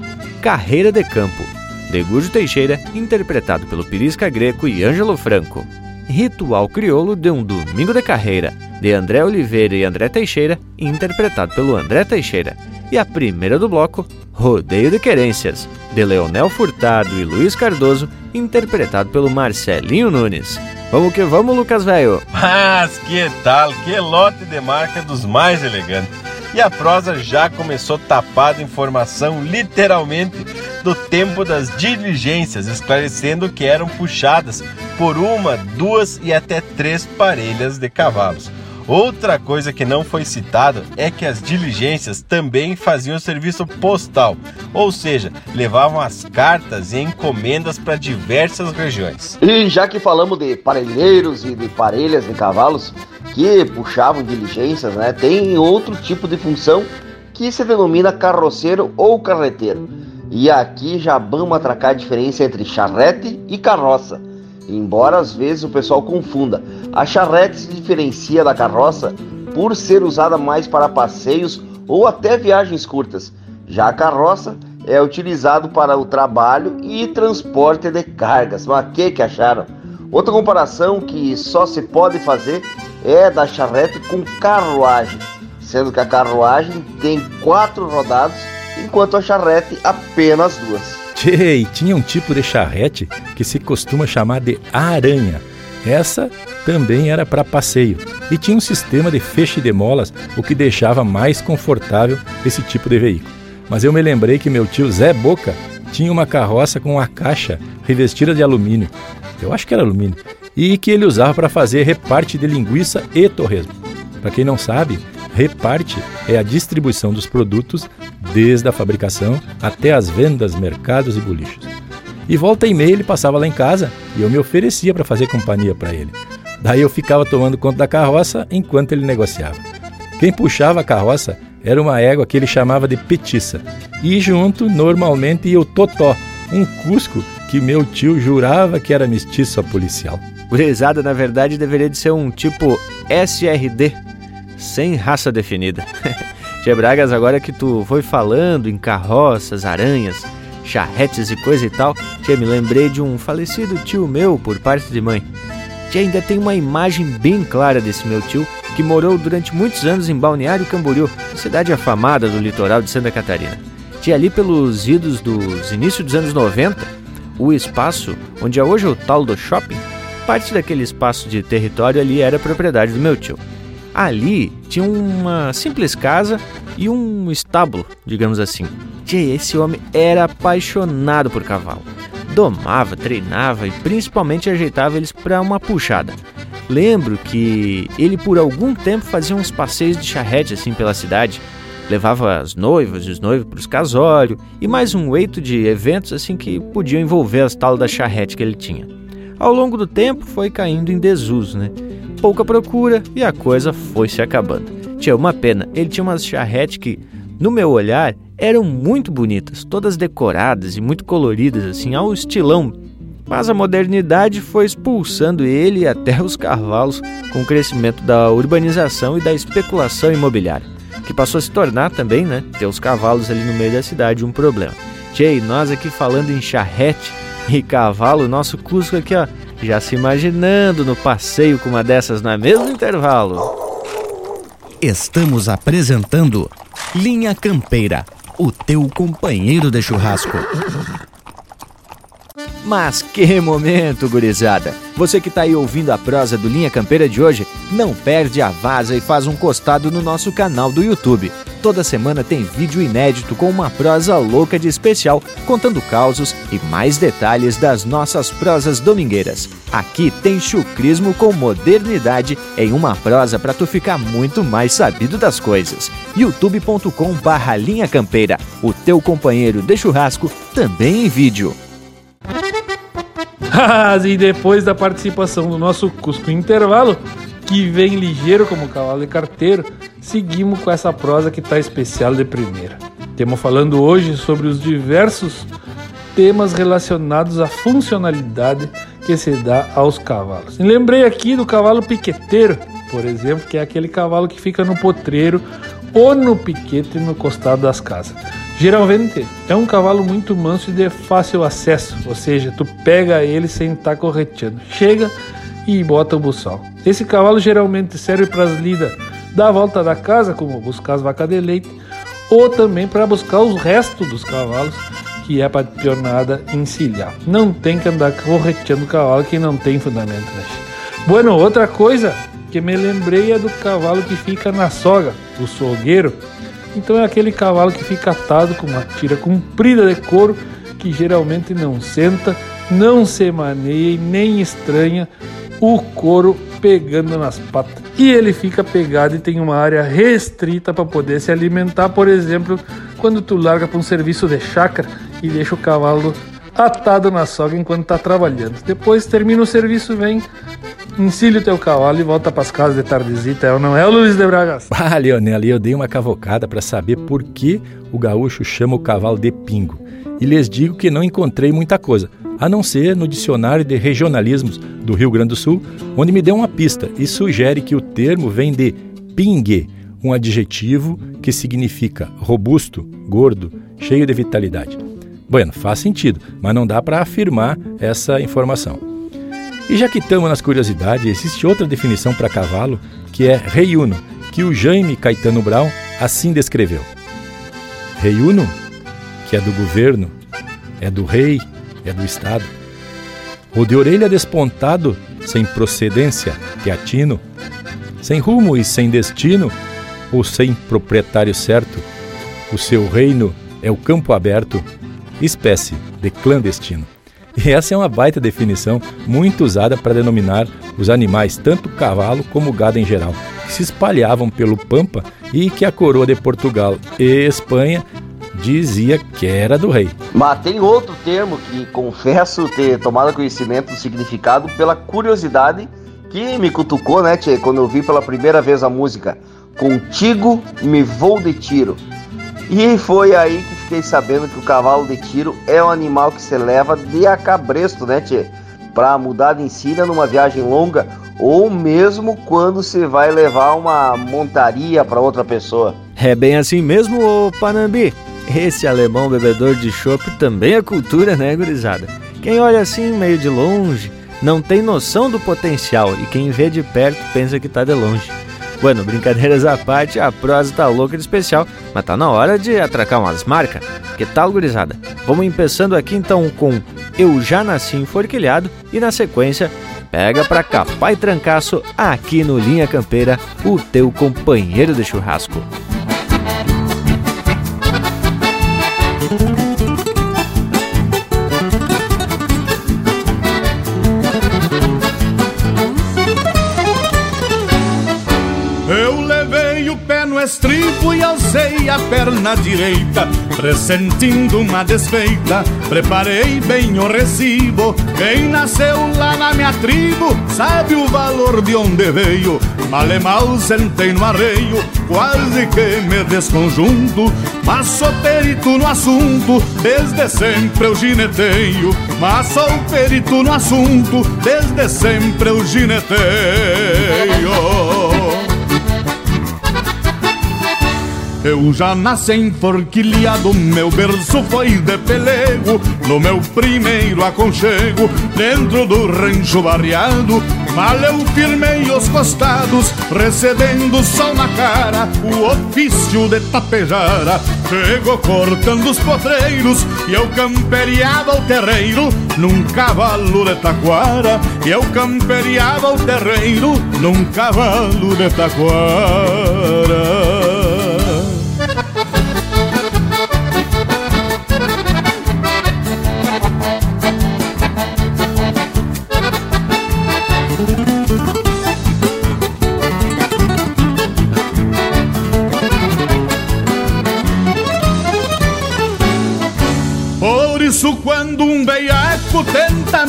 Carreira de Campo, de Gúdio Teixeira, interpretado pelo Pirisca Greco e Ângelo Franco. Ritual Crioulo de um Domingo de Carreira, de André Oliveira e André Teixeira, interpretado pelo André Teixeira. E a primeira do bloco, Rodeio de Querências, de Leonel Furtado e Luiz Cardoso, interpretado pelo Marcelinho Nunes. Vamos que vamos, Lucas Velho! Mas que tal? Que lote de marca dos mais elegantes! E a prosa já começou tapada informação, literalmente, do tempo das diligências, esclarecendo que eram puxadas por uma, duas e até três parelhas de cavalos. Outra coisa que não foi citado é que as diligências também faziam serviço postal, ou seja, levavam as cartas e encomendas para diversas regiões. E já que falamos de parelheiros e de parelhas de cavalos que puxavam diligências, né, tem outro tipo de função que se denomina carroceiro ou carreteiro. E aqui já vamos atracar a diferença entre charrete e carroça. Embora às vezes o pessoal confunda, a charrete se diferencia da carroça por ser usada mais para passeios ou até viagens curtas. Já a carroça é utilizado para o trabalho e transporte de cargas. Mas que que acharam? Outra comparação que só se pode fazer é da charrete com carruagem, sendo que a carruagem tem quatro rodados enquanto a charrete apenas duas. Tchê, tinha um tipo de charrete que se costuma chamar de aranha. Essa também era para passeio e tinha um sistema de feixe de molas, o que deixava mais confortável esse tipo de veículo. Mas eu me lembrei que meu tio Zé Boca tinha uma carroça com uma caixa revestida de alumínio. Eu acho que era alumínio. E que ele usava para fazer reparte de linguiça e torresmo. Para quem não sabe, reparte é a distribuição dos produtos desde a fabricação até as vendas, mercados e bolichos. E volta e meia ele passava lá em casa e eu me oferecia para fazer companhia para ele. Daí eu ficava tomando conta da carroça enquanto ele negociava. Quem puxava a carroça era uma égua que ele chamava de petiça. E junto, normalmente, ia o Totó, um cusco que meu tio jurava que era mestiço policial. Gurizada, na verdade, deveria de ser um tipo SRD, sem raça definida. Tia Bragas, agora que tu foi falando em carroças, aranhas, charretes e coisa e tal, tia, me lembrei de um falecido tio meu por parte de mãe. Tia, ainda tem uma imagem bem clara desse meu tio que morou durante muitos anos em Balneário Camboriú, cidade afamada do litoral de Santa Catarina. Tia, ali pelos idos dos inícios dos anos 90, o espaço onde é hoje o tal do shopping, parte daquele espaço de território ali era propriedade do meu tio. Ali tinha uma simples casa e um estábulo, digamos assim. Tchê, esse homem era apaixonado por cavalo. Domava, treinava e principalmente ajeitava eles para uma puxada. Lembro que ele por algum tempo fazia uns passeios de charrete assim pela cidade. Levava as noivas e os noivos para os casórios e mais um eito de eventos assim que podiam envolver as tal da charrete que ele tinha. Ao longo do tempo foi caindo em desuso, né? pouca procura e a coisa foi se acabando. Tinha uma pena, ele tinha umas charretes que, no meu olhar, eram muito bonitas, todas decoradas e muito coloridas, assim, ao estilão. Mas a modernidade foi expulsando ele e até os cavalos com o crescimento da urbanização e da especulação imobiliária, que passou a se tornar também, né, ter os cavalos ali no meio da cidade um problema. Tchê, nós aqui falando em charrete e cavalo, nosso Cusco aqui, ó, já se imaginando no passeio com uma dessas no mesmo intervalo. Estamos apresentando Linha Campeira, o teu companheiro de churrasco. Mas que momento, gurizada! Você que está aí ouvindo a prosa do Linha Campeira de hoje, não perde a vaza e faz um costado no nosso canal do YouTube. Toda semana tem vídeo inédito com uma prosa louca de especial, contando causos e mais detalhes das nossas prosas domingueiras. Aqui tem chucrismo com modernidade em uma prosa para tu ficar muito mais sabido das coisas. youtube.com barra Linha Campeira, o teu companheiro de churrasco, também em vídeo. e depois da participação do nosso Cusco Intervalo, que vem ligeiro como cavalo de carteiro, seguimos com essa prosa que está especial de primeira. Temos falando hoje sobre os diversos temas relacionados à funcionalidade que se dá aos cavalos. E lembrei aqui do cavalo piqueteiro, por exemplo, que é aquele cavalo que fica no potreiro ou no piquete no costado das casas. Geralmente é um cavalo muito manso e de fácil acesso, ou seja, tu pega ele sem estar tá correteando. Chega e bota o buçal. Esse cavalo geralmente serve para as lidas da volta da casa, como buscar as vacas de leite, ou também para buscar os restos dos cavalos, que é para pionada encilhar. Não tem que andar correteando cavalo que não tem fundamento. Né? Bueno, outra coisa que me lembrei é do cavalo que fica na soga, o sogueiro então é aquele cavalo que fica atado com uma tira comprida de couro que geralmente não senta, não se maneia e nem estranha o couro pegando nas patas. E ele fica pegado e tem uma área restrita para poder se alimentar, por exemplo, quando tu larga para um serviço de chácara e deixa o cavalo atado na soga enquanto está trabalhando. Depois termina o serviço, vem ensile o teu cavalo e volta para as casas de tardezita, é não é, Luiz de Bragas? Ah, Leonel, eu dei uma cavocada para saber por que o gaúcho chama o cavalo de pingo. E lhes digo que não encontrei muita coisa, a não ser no dicionário de regionalismos do Rio Grande do Sul, onde me deu uma pista e sugere que o termo vem de pingue, um adjetivo que significa robusto, gordo, cheio de vitalidade. Bueno, faz sentido, mas não dá para afirmar essa informação. E já que estamos nas curiosidades, existe outra definição para cavalo que é reiuno, que o Jaime Caetano Brown assim descreveu. Reiuno, que é do governo, é do rei, é do Estado. O de orelha despontado, sem procedência, teatino, sem rumo e sem destino, ou sem proprietário certo, o seu reino é o campo aberto, espécie de clandestino. E essa é uma baita definição, muito usada para denominar os animais, tanto cavalo como gado em geral, que se espalhavam pelo Pampa e que a coroa de Portugal e Espanha dizia que era do rei. Mas tem outro termo que confesso ter tomado conhecimento do significado pela curiosidade que me cutucou, né, tchê, quando eu vi pela primeira vez a música Contigo me vou de tiro. E foi aí que fiquei sabendo que o cavalo de tiro é um animal que se leva de acabresto, né, tchê? Pra mudar de ensina numa viagem longa ou mesmo quando você vai levar uma montaria para outra pessoa. É bem assim mesmo, ô Panambi. Esse alemão bebedor de chopp também é cultura, né, gurizada? Quem olha assim meio de longe não tem noção do potencial e quem vê de perto pensa que tá de longe. Bueno, brincadeiras à parte, a prosa tá louca de especial, mas tá na hora de atracar umas marcas. Que tal, gurizada? Vamos começando aqui então com Eu Já Nasci Enforquilhado e na sequência pega pra capar e trancaço aqui no Linha Campeira, o teu companheiro de churrasco. Estribo e alcei a perna direita, pressentindo uma desfeita. Preparei bem o recibo. Quem nasceu lá na minha tribo sabe o valor de onde veio. Mal e mal sentei no arreio, quase que me desconjunto. Mas sou perito no assunto, desde sempre eu gineteio. Mas sou perito no assunto, desde sempre eu gineteio. Eu já nasci enforquilhado, meu berço foi de pelego No meu primeiro aconchego, dentro do rancho barreado Mal eu firmei os costados, recebendo sol na cara O ofício de tapejara Chegou cortando os potreiros E eu camperiava o terreiro Num cavalo de taquara E eu camperiava o terreiro Num cavalo de taquara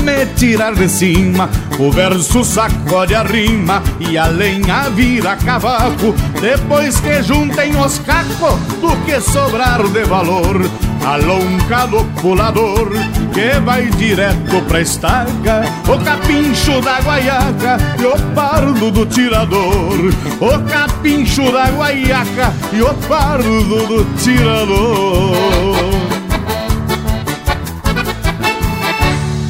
me tirar de cima O verso sacode a rima e a lenha vira cavaco. Depois que juntem os cacos do que sobrar de valor Alonca do pulador que vai direto pra estaca O capincho da guaiaca e o pardo do tirador. O capincho da guaiaca e o pardo do tirador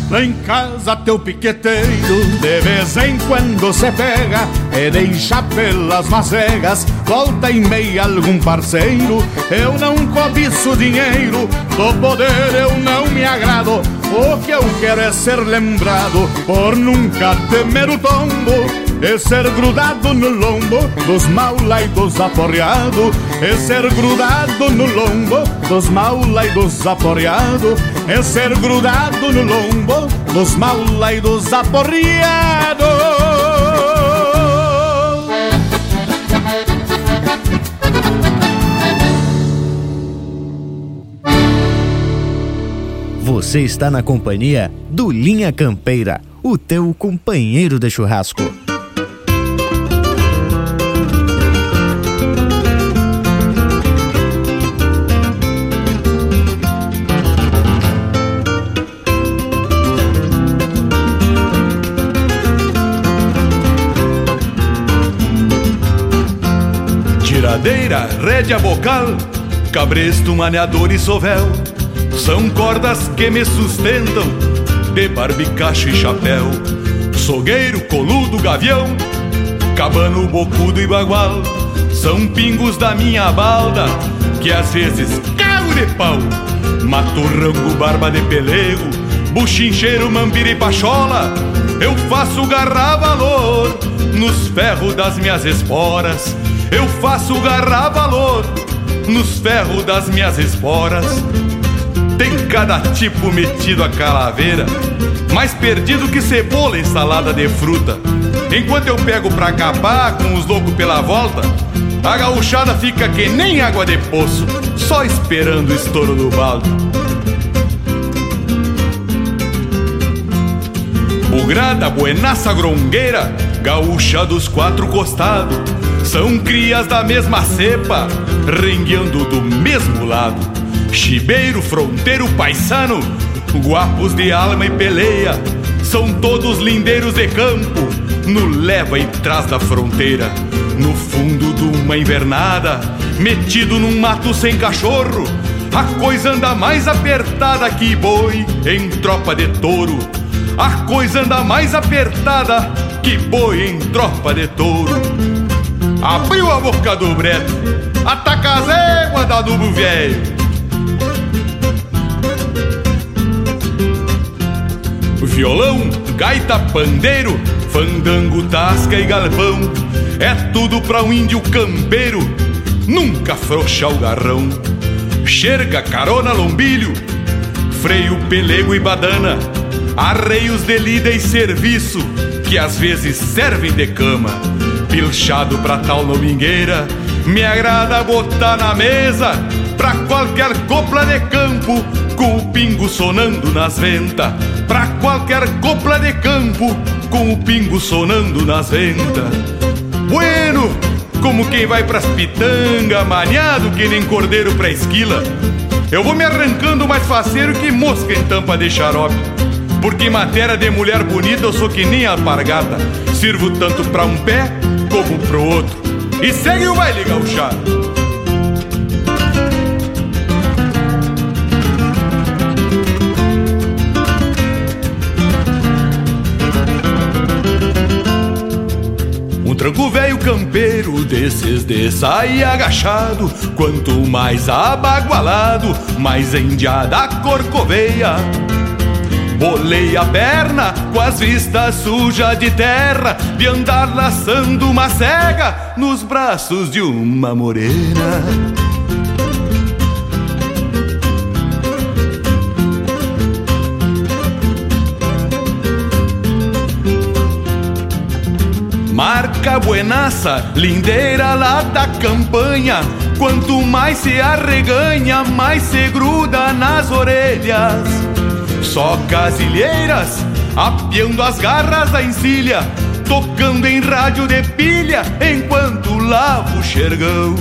Lá em casa teu piqueteiro de vez em quando se pega E deixa pelas macegas, volta e meia algum parceiro Eu não cobiço dinheiro, do poder eu não me agrado O que eu quero é ser lembrado por nunca temer o tombo é ser grudado no lombo dos maula e dos aporreado. É ser grudado no lombo dos maula e dos aporreado. É ser grudado no lombo dos maula e dos aporreado. Você está na companhia do Linha Campeira, o teu companheiro de churrasco. Tiradeira, rédea bocal, cabresto, maneador e sovel. São cordas que me sustentam de barbicacho e chapéu. Sogueiro, coludo, gavião, cabano, bocudo e bagual. São pingos da minha balda que às vezes cago de pau. Mato rango, barba de pelego, buchincheiro, mambira e pachola. Eu faço garra valor nos ferros das minhas esporas eu faço garra valor nos ferros das minhas esporas. Tem cada tipo metido a calaveira, mais perdido que cebola em salada de fruta. Enquanto eu pego pra capar com os loucos pela volta, a gauchada fica que nem água de poço, só esperando o estouro do balde. Bugrada, buenaça grongueira, gaúcha dos quatro costados são crias da mesma cepa, rengueando do mesmo lado. Chibeiro, fronteiro, paisano, guapos de alma e peleia, são todos lindeiros de campo, no leva e trás da fronteira. No fundo de uma invernada, metido num mato sem cachorro, a coisa anda mais apertada que boi em tropa de touro. A coisa anda mais apertada que boi em tropa de touro. Abriu a boca do breto, ataca as éguas da dubo velho. Violão, gaita, pandeiro, fandango, tasca e galpão. É tudo pra um índio campeiro, nunca frouxa o garrão. Xerga, carona, lombilho, freio, pelego e badana. Arreios de lida e serviço, que às vezes servem de cama pilchado pra tal domingueira. Me agrada botar na mesa pra qualquer copla de campo, com o pingo sonando nas ventas. Pra qualquer copla de campo, com o pingo sonando nas ventas. Bueno, como quem vai pras pitanga, maniado que nem cordeiro pra esquila. Eu vou me arrancando mais faceiro que mosca em tampa de xarope. Porque em matéria de mulher bonita eu sou que nem alpargata. Sirvo tanto pra um pé um pro outro e segue o baile gauchado. tranco velho campeiro desses de sair agachado. Quanto mais abagualado, mais endiada corcoveia. Bolei a perna com as vistas sujas de terra, de andar laçando uma cega nos braços de uma morena. Marca buenaça, lindeira lá da campanha. Quanto mais se arreganha, mais se gruda nas orelhas. Só casilheiras, apiando as garras da encilha, tocando em rádio de pilha enquanto lavo o xergão.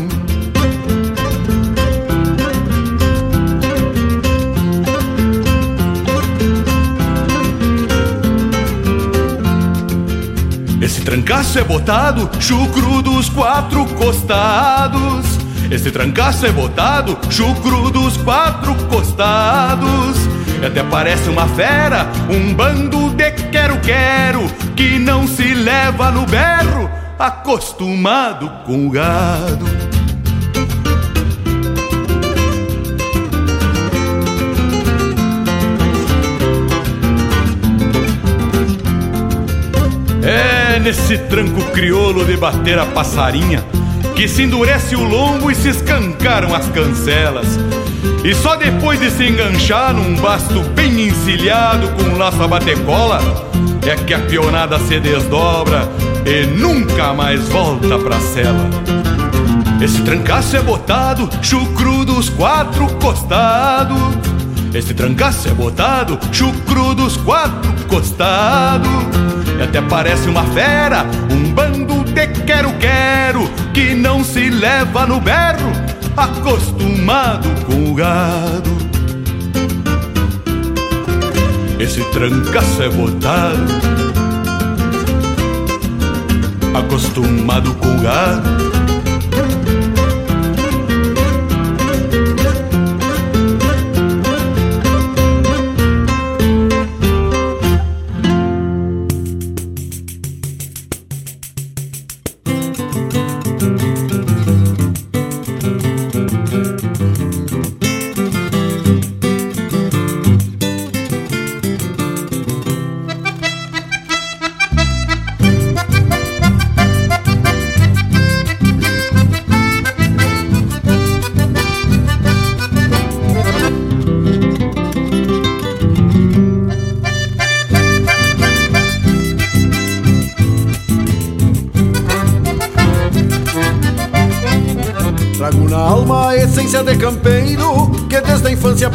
Esse trancaço é botado, chucro dos quatro costados. Esse trancaço é botado, chucro dos quatro costados. Até parece uma fera, um bando de quero-quero que não se leva no berro, acostumado com o gado. É nesse tranco crioulo de bater a passarinha que se endurece o lombo e se escancaram as cancelas. E só depois de se enganchar num basto bem encilhado com um laço a batecola é que a pionada se desdobra e nunca mais volta pra cela. Esse trancaço é botado, chucro dos quatro costados. Esse trancaço é botado, chucro dos quatro costados. E até parece uma fera, um bando de quero-quero que não se leva no berro, acostumado com o gado. Esse trancaço é botado, acostumado com o gado.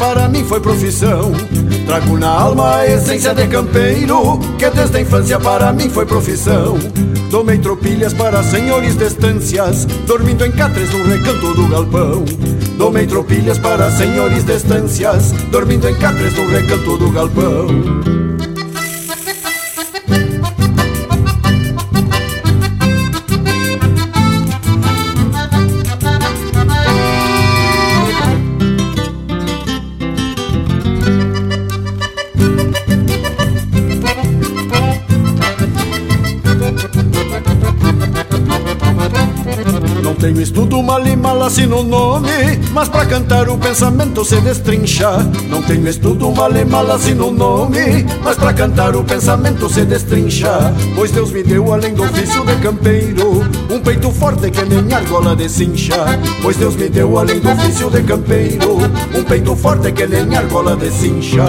Para mim foi profissão. Trago na alma a essência de campeiro, que desde a infância para mim foi profissão. Tomei tropilhas para senhores de estâncias, dormindo em catres no recanto do galpão. Tomei tropilhas para senhores de estâncias, dormindo em catres no recanto do galpão. Mal e mal assino o nome Mas pra cantar o pensamento se destrincha. Não tenho estudo, mal e mal assino o nome Mas pra cantar o pensamento se destrincha. Pois Deus me deu além do ofício de campeiro Um peito forte que nem argola de cincha. Pois Deus me deu além do ofício de campeiro Um peito forte que nem argola de cincha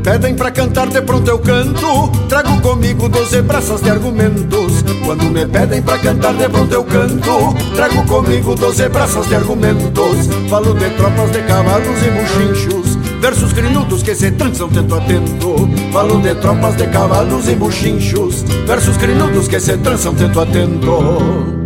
pedem pra cantar de pronto eu canto. Trago comigo doze braças de argumentos. Quando me pedem pra cantar de pronto eu canto. Trago comigo doze braças de argumentos. Falo de tropas de cavalos e buchinchos. Versos crinudos que se trançam tento a tento Falo de tropas de cavalos e buchinchos. Versos crinudos que se trançam tento a tento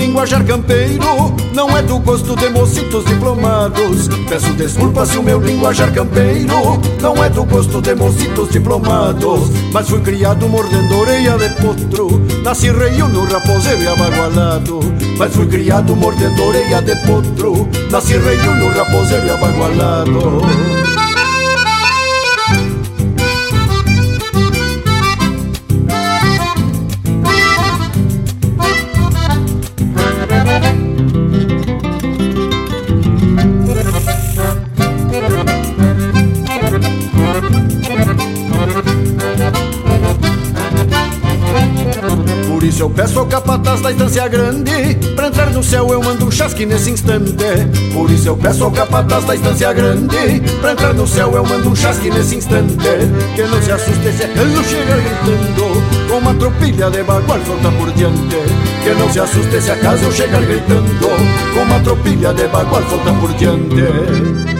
linguajar campeiro não é do gosto de mocitos diplomados. Peço desculpa se o meu linguajar campeiro não é do gosto de mocitos diplomados. Mas fui criado mordendo orelha de potro, nasci reio no raposeiro e abagualado. Mas fui criado mordendo orelha de potro, nasci reio no raposeiro e abagualado. Eu peço ao capataz da estância grande Pra entrar no céu eu mando um chasque nesse instante. Por isso eu peço ao capataz da estância grande Pra entrar no céu eu mando um chasque nesse instante. Que não se assuste se acaso chegar gritando Com uma tropilha de bagual solta por diante. Que não se assuste se acaso chegar gritando Com uma tropilha de bagual solta por diante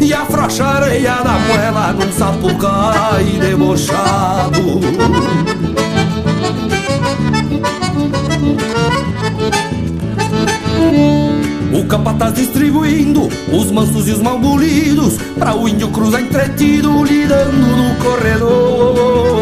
E afrouxa a areia da moela num sapucai debochado. O capataz distribuindo os mansos e os mal bolidos Pra o índio cruzar entretido lidando no corredor.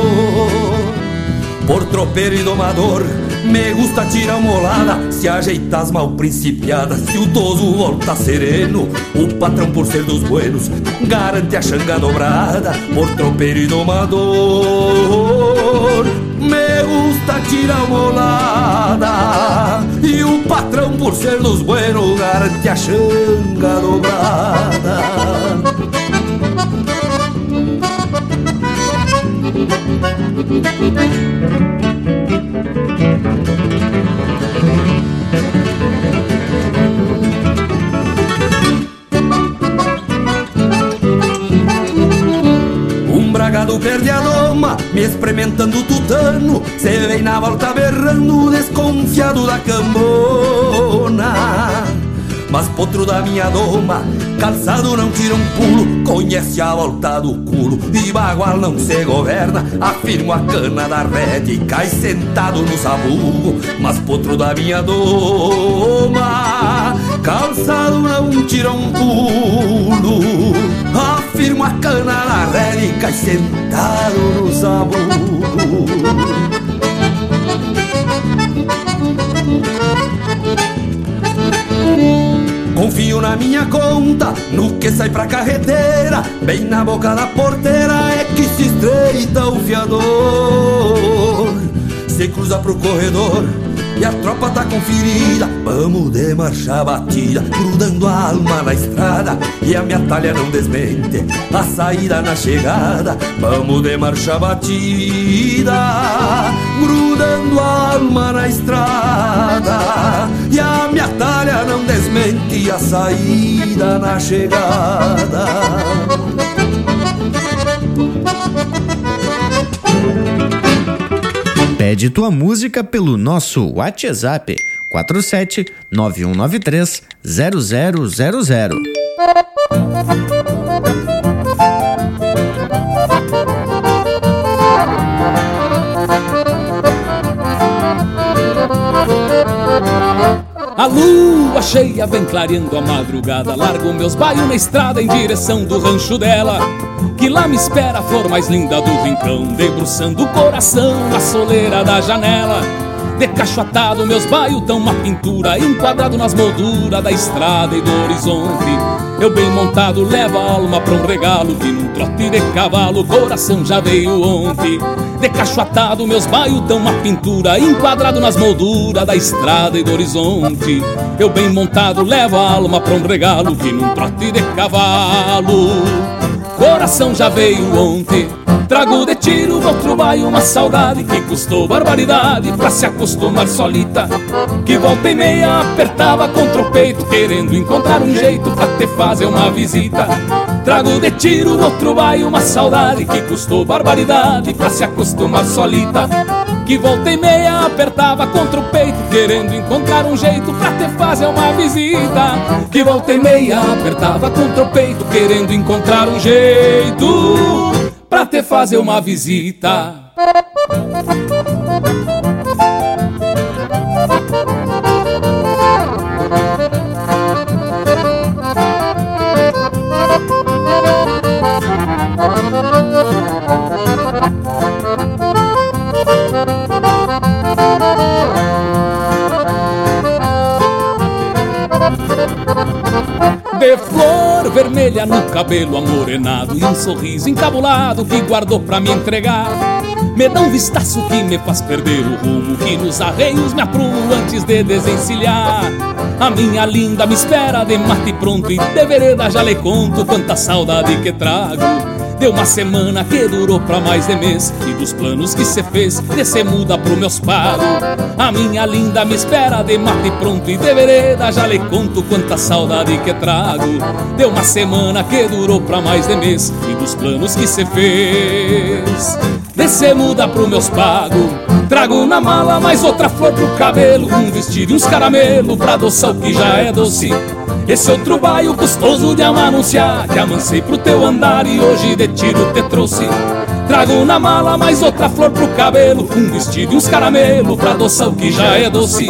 Por tropeiro e domador me gusta tirar molada Se ajeitar as mal principiadas. Se o toso volta sereno O patrão por ser dos buenos Garante a xanga dobrada. Por tropeiro e domador Me gusta tirar molada. E o patrão por ser dos buenos Garante a xanga dobrada perde a doma, me experimentando tutano Cê vem na volta berrando, desconfiado da cambona. Mas potro da minha doma, calçado não tira um pulo. Conhece a volta do culo, e bagual não se governa. Afirmo a cana da rede e cai sentado no sabugo. Mas potro da minha doma, calçado não tira um pulo Afirmo a cana da rede e sentado no sabugo Confio na minha conta, no que sai pra carreteira Bem na boca da porteira é que se estreita o fiador. Se cruza pro corredor e a tropa tá conferida Vamos de marcha batida, grudando a alma na estrada E a minha talha não desmente, a saída na chegada. Vamos de marcha batida, grudando a alma na estrada E a minha talha não desmente, a saída na chegada. Pede tua música pelo nosso WhatsApp 47 9193 0000. A lua cheia vem clareando a madrugada Largo meus baios na estrada em direção do rancho dela que lá me espera a flor mais linda do rincão, debruçando o coração na soleira da janela. Decachoatado, meus baios tão uma pintura, enquadrado nas molduras da estrada e do horizonte. Eu bem montado levo a alma pra um regalo, que num trote de cavalo coração já veio ontem. Decachoatado, meus baios tão uma pintura, enquadrado nas molduras da estrada e do horizonte. Eu bem montado levo a alma pra um regalo, que num trote de cavalo. Coração já veio ontem. Trago de tiro outro baio uma saudade Que custou barbaridade pra se acostumar solita. Que volta e meia apertava contra o peito Querendo encontrar um jeito pra te fazer uma visita. Trago de tiro outro baio uma saudade Que custou barbaridade pra se acostumar solita que volta e meia apertava contra o peito Querendo encontrar um jeito pra te fazer uma visita. Que volta e meia apertava contra o peito Querendo encontrar um jeito pra te fazer uma visita De flor vermelha no cabelo amorenado E um sorriso encabulado que guardou pra me entregar. Me dá um vistaço que me faz perder o rumo Que nos arreios me aprumo antes de desencilhar. A minha linda me espera de mate pronto E de vereda já lhe conto quanta saudade que trago Deu uma semana que durou pra mais de mês. E dos planos que cê fez, descer muda pro meus pagos A minha linda me espera de mate pronto E de vereda. Já lhe conto quanta saudade que trago. Deu uma semana que durou pra mais de mês. E dos planos que cê fez Descer muda pro meus pagos Trago na mala mais outra flor pro cabelo. Um vestido e uns caramelo pra adoçar o que já é doce esse outro baio custoso de amanunciar. Que amancei pro teu andar e hoje de tiro te trouxe. Trago na mala mais outra flor pro cabelo. Um vestido e uns caramelo pra adoçar o que já é doce.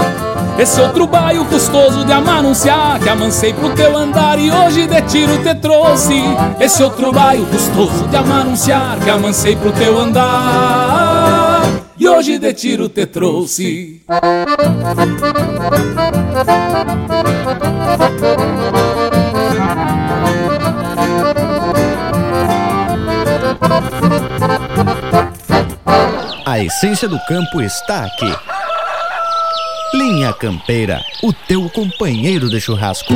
Esse outro baio custoso de amanunciar. Que amancei pro teu andar e hoje de tiro te trouxe. Esse outro baio custoso de amanunciar. Que amancei pro teu andar E hoje de tiro te trouxe essência do campo está aqui. Linha Campeira, o teu companheiro de churrasco.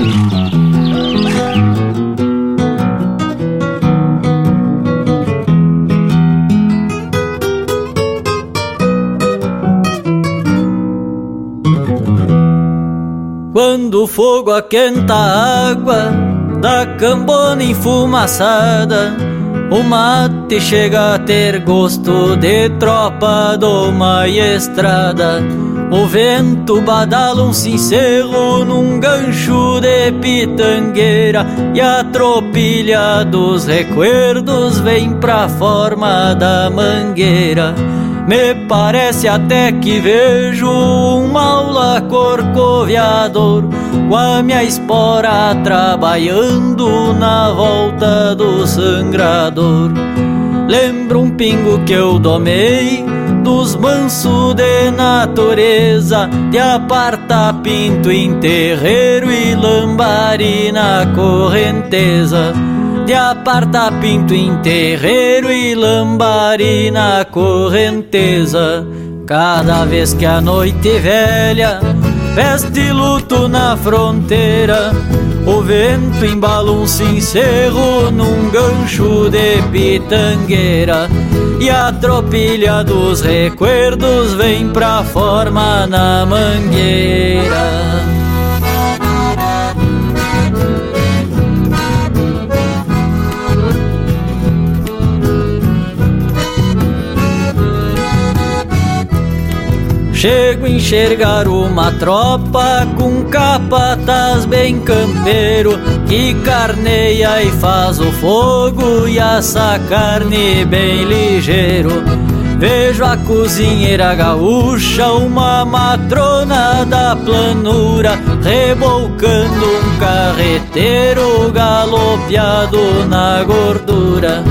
Quando o fogo aquenta a água da cambona enfumaçada, o mate chega a ter gosto de tropa do uma estrada. O vento badala um cincelo num gancho de pitangueira E a tropilha dos recuerdos vem pra forma da mangueira me parece até que vejo um maula corcoviador Com a minha espora trabalhando na volta do sangrador Lembro um pingo que eu domei dos mansos de natureza De aparta pinto em terreiro e lambari na correnteza de aparta pinto em terreiro e lambari na correnteza. Cada vez que a noite velha veste luto na fronteira, o vento embala um cincero num gancho de pitangueira. E a tropilha dos recuerdos vem pra forma na mangueira. Chego a enxergar uma tropa com capataz bem campeiro Que carneia e faz o fogo e assa carne bem ligeiro. Vejo a cozinheira gaúcha, uma matrona da planura Rebolcando um carreteiro galopeado na gordura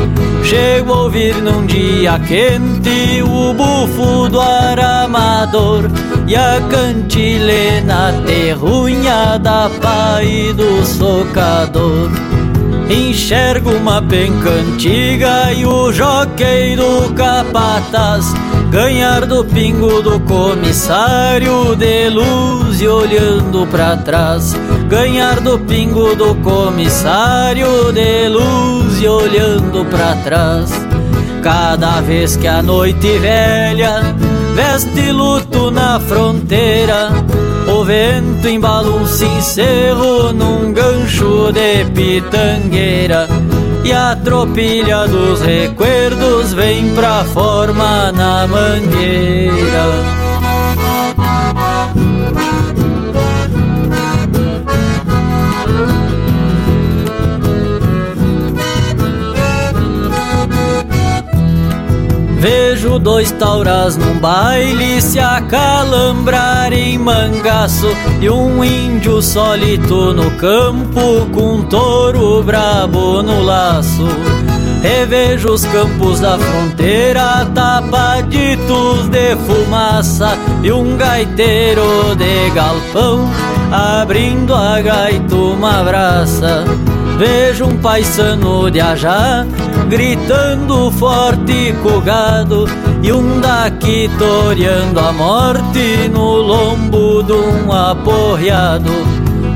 Chego a ouvir num dia quente o bufo do aramador e a cantilena terrunha da pai do socador. Enxergo uma penca antiga e o joquei do capataz Ganhar do pingo do comissário de luz e olhando para trás Ganhar do pingo do comissário de luz e olhando para trás. Cada vez que a noite velha veste luto na fronteira o vento embala um sincero num gancho de pitangueira. E a tropilha dos recuerdos vem pra forma na mangueira Vejo dois tauras num baile se acalambrar em mangaço E um índio solito no campo com um touro brabo no laço. Revejo os campos da fronteira tapaditos de fumaça E um gaiteiro de galpão abrindo a gaita uma braça Vejo um paisano de ajá gritando forte com gado e um daqui toreando a morte no lombo de um aporreado.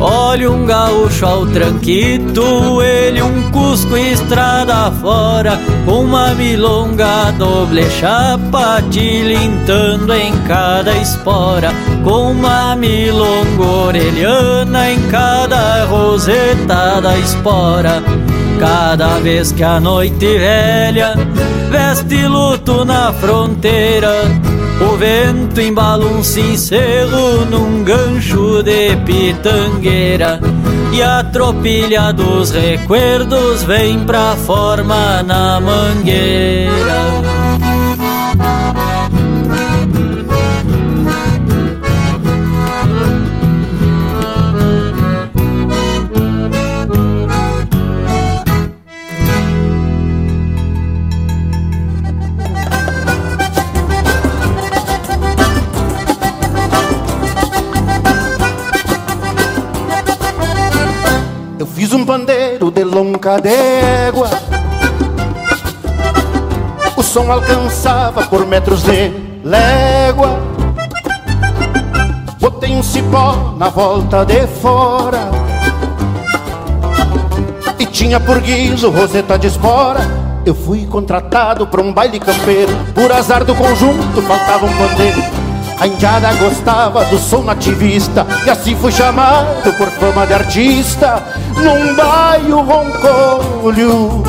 Olha um gaúcho ao tranquito, ele um cusco estrada fora, uma milonga doble chapa tilintando em cada espora, com uma milonga orelhana em cada roseta da espora. Cada vez que a noite velha veste luto na fronteira, o vento embala um cincelo num gancho de pitangueira. E a tropilha dos recuerdos vem pra forma na mangueira. Um pandeiro de longa d'égua. O som alcançava por metros de légua. Botei um cipó na volta de fora. E tinha por guiso roseta de espora. Eu fui contratado para um baile campeiro. Por azar do conjunto faltava um pandeiro a indiada gostava do som nativista E assim fui chamado por fama de artista Num bairro roncolho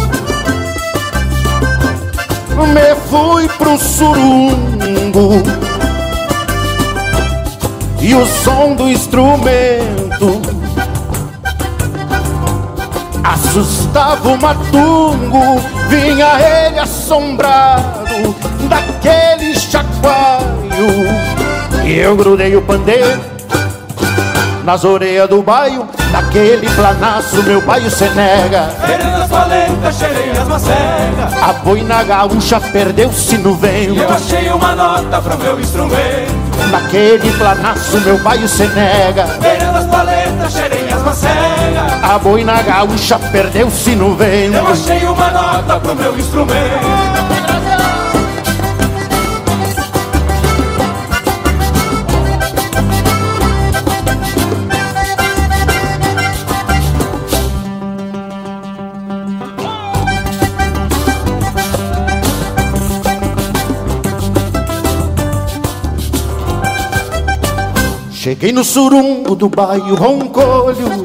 Me fui pro surungo E o som do instrumento Assustava o matungo. Vinha ele assombrado Daquele chacoalho e eu grudei o pandeiro nas orelhas do baio, naquele planaço meu baio se nega. Querendo as valentas, cheirei as macegas. A boina gaúcha perdeu-se no vento. E eu achei uma nota pro meu instrumento. Naquele planaço meu baio se nega. Querendo as paletas, cheirei as macegas. A boina gaúcha perdeu-se no vento. Eu achei uma nota pro meu instrumento. Cheguei no surungo do bairro Roncolho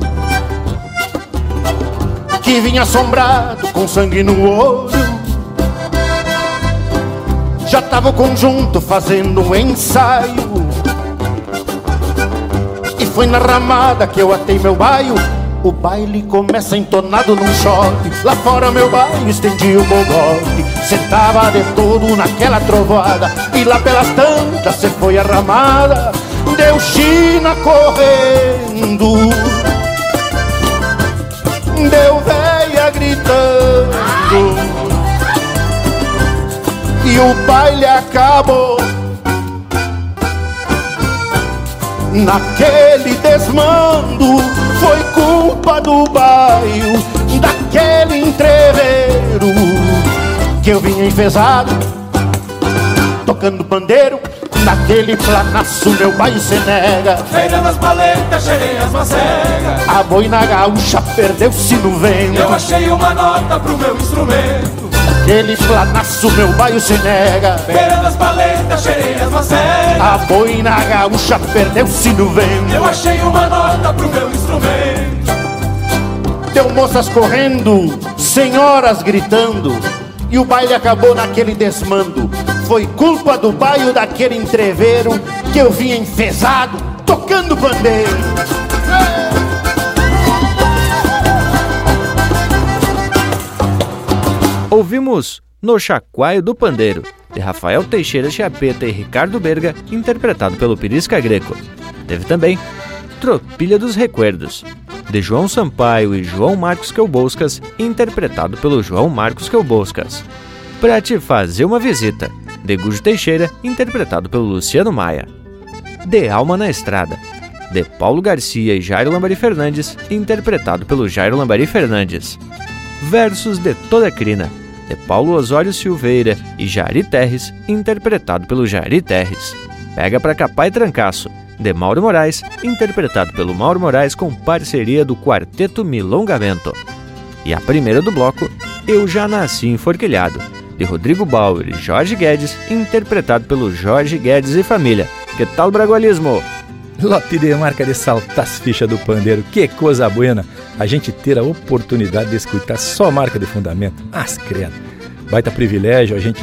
Que vinha assombrado com sangue no olho. Já tava o conjunto fazendo um ensaio. E foi na ramada que eu atei meu baio. O baile começa entonado num choque. Lá fora meu baile estendi o bogote. Sentava de todo naquela trovoada. E lá pelas tantas se foi a Deu China correndo Deu véia gritando e o baile acabou. Naquele desmando foi culpa do bairro, daquele entreveiro que eu vinha enfesado, tocando pandeiro Naquele planaço meu bairro se nega. Feira das paletas, cheirei as macegas A boina gaúcha perdeu-se no vento. Eu achei uma nota pro meu instrumento. Naquele planaço meu bairro se nega. Feira das paletas, cheirei as macegas A boina gaúcha perdeu-se no vento. Eu achei uma nota pro meu instrumento. Deu moças correndo, senhoras gritando. E o baile acabou naquele desmando foi culpa do baio daquele entreveiro que eu vinha enfesado tocando bandeira. Ouvimos No Chacoalho do Pandeiro, de Rafael Teixeira Chapeta e Ricardo Berga, interpretado pelo Pirisca Greco. Teve também Tropilha dos Recuerdos, de João Sampaio e João Marcos Quelboscas, interpretado pelo João Marcos Quelboscas. Para te fazer uma visita, de Gujo Teixeira, interpretado pelo Luciano Maia. De Alma na Estrada, de Paulo Garcia e Jairo Lambari Fernandes, interpretado pelo Jairo Lambari Fernandes. Versos de Toda Crina, de Paulo Osório Silveira e Jari Terres, interpretado pelo Jari Terres. Pega pra capar e trancaço, de Mauro Moraes, interpretado pelo Mauro Moraes com parceria do Quarteto Milongamento. E a primeira do bloco, Eu Já Nasci Enforquilhado, de Rodrigo Bauer e Jorge Guedes, interpretado pelo Jorge Guedes e família. Que tal bragualismo? Lote de marca de saltar as fichas do pandeiro, que coisa buena! A gente ter a oportunidade de escutar só marca de fundamento, as credo! Baita privilégio a gente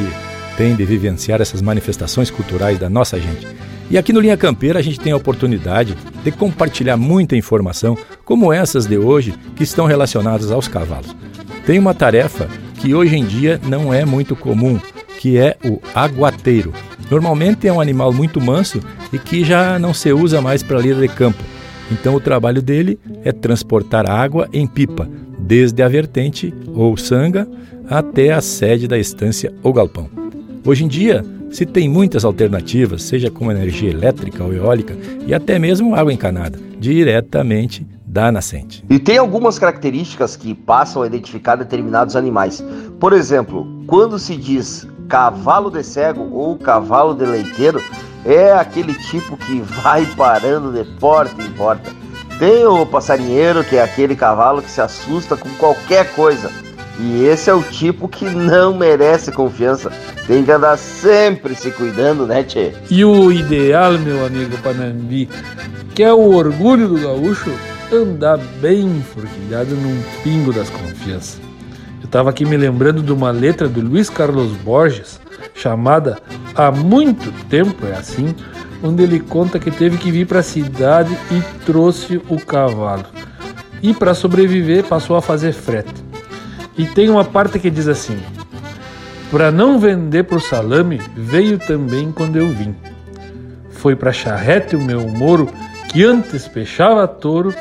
tem de vivenciar essas manifestações culturais da nossa gente. E aqui no Linha Campeira a gente tem a oportunidade de compartilhar muita informação, como essas de hoje, que estão relacionadas aos cavalos. Tem uma tarefa que hoje em dia não é muito comum, que é o aguateiro. Normalmente é um animal muito manso e que já não se usa mais para lida de campo. Então o trabalho dele é transportar água em pipa, desde a vertente ou sanga até a sede da estância ou galpão. Hoje em dia, se tem muitas alternativas, seja com energia elétrica ou eólica e até mesmo água encanada, diretamente da nascente. E tem algumas características que passam a identificar determinados animais. Por exemplo, quando se diz cavalo de cego ou cavalo de leiteiro, é aquele tipo que vai parando de porta em porta. Tem o passarinheiro, que é aquele cavalo que se assusta com qualquer coisa. E esse é o tipo que não merece confiança. Tem que andar sempre se cuidando, né, Tchê? E o ideal, meu amigo Panambi, que é o orgulho do gaúcho, andar bem forquilhado num pingo das confianças. Eu estava aqui me lembrando de uma letra do Luiz Carlos Borges, chamada Há Muito Tempo é Assim, onde ele conta que teve que vir para a cidade e trouxe o cavalo. E para sobreviver passou a fazer frete. E tem uma parte que diz assim: Para não vender pro salame, veio também quando eu vim. Foi para charrete o meu moro que antes peixava touro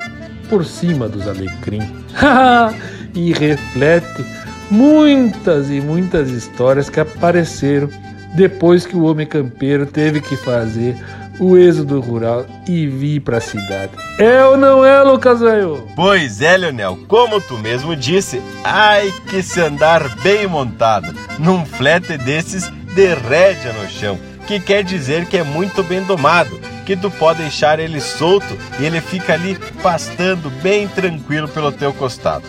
por cima dos alecrim. e reflete muitas e muitas histórias que apareceram depois que o homem campeiro teve que fazer o êxodo rural e vir para a cidade. É ou não é, Lucas Velho? Pois é, Leonel, como tu mesmo disse, ai que se andar bem montado, num flete desses de rédea no chão, que quer dizer que é muito bem domado, que tu pode deixar ele solto e ele fica ali pastando bem tranquilo pelo teu costado.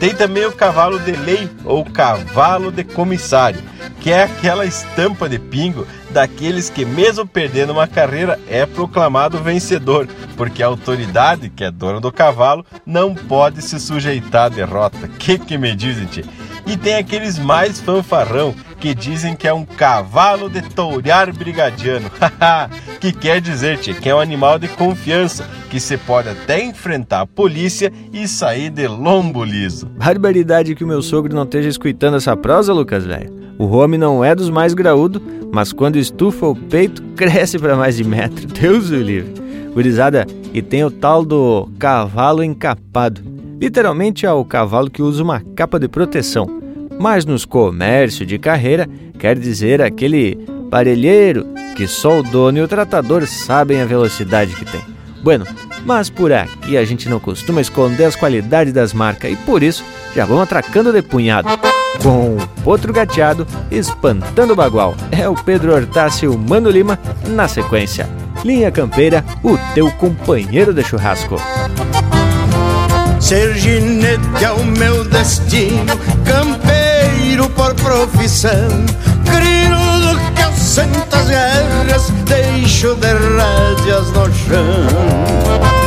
Tem também o cavalo de lei ou cavalo de comissário, que é aquela estampa de pingo daqueles que, mesmo perdendo uma carreira, é proclamado vencedor, porque a autoridade, que é dona do cavalo, não pode se sujeitar à derrota. Que que me dizem, tia? E tem aqueles mais fanfarrão que dizem que é um cavalo de tourear brigadiano. que quer dizer, tia, que é um animal de confiança, que se pode até enfrentar a polícia e sair de lombo liso. Barbaridade que o meu sogro não esteja escutando essa prosa, Lucas, velho. O homem não é dos mais graúdo, mas quando estufa o peito, cresce para mais de metro. Deus o livre. Gurizada, e tem o tal do cavalo encapado. Literalmente é o cavalo que usa uma capa de proteção, mas nos comércios de carreira quer dizer aquele parelheiro que só o dono e o tratador sabem a velocidade que tem. Bueno, mas por aqui a gente não costuma esconder as qualidades das marcas e por isso já vão atracando de punhado. Com o potro gateado espantando o bagual. É o Pedro Hortácio Mano Lima na sequência. Linha Campeira, o teu companheiro de churrasco. Ser ginete é o meu destino, campeiro por profissão. Crinudo que eu sento as guerras, deixo de rédeas no chão.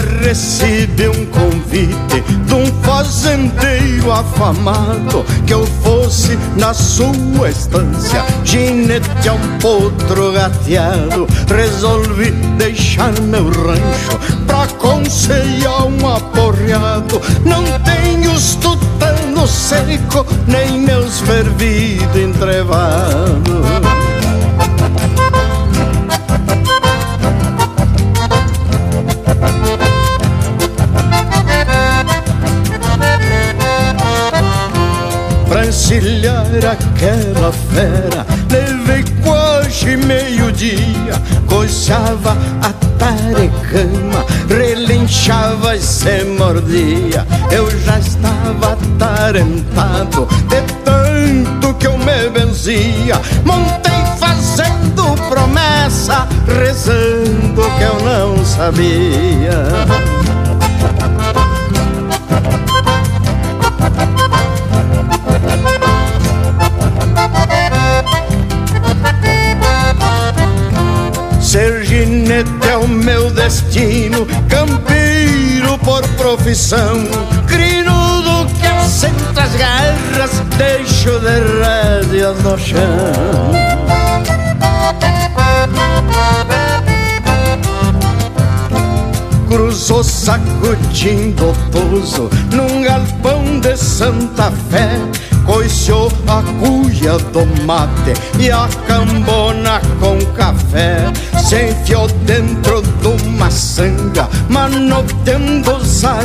Recebi um convite de um fazendeiro afamado que eu fosse na sua estância ginete a um potro gateado. Resolvi deixar meu rancho pra conselhar um aporreado. Não tenho os tutano seco, nem meus fervidos entrevados. Encilhar aquela fera. Levei quase meio-dia Coçava a tarecama Relinchava e se mordia. Eu já estava atarentado De tanto que eu me benzia. Montei fazendo promessa Rezando que eu não sabia meu destino, campeiro por profissão, crinudo que assenta as garras, deixo de rédeas no chão. cruzou sacudindo o pouso num galpão de Santa Fé coixou a cuia do mate e a cambona com café. Se enfiou dentro de uma sanga, manoteando os a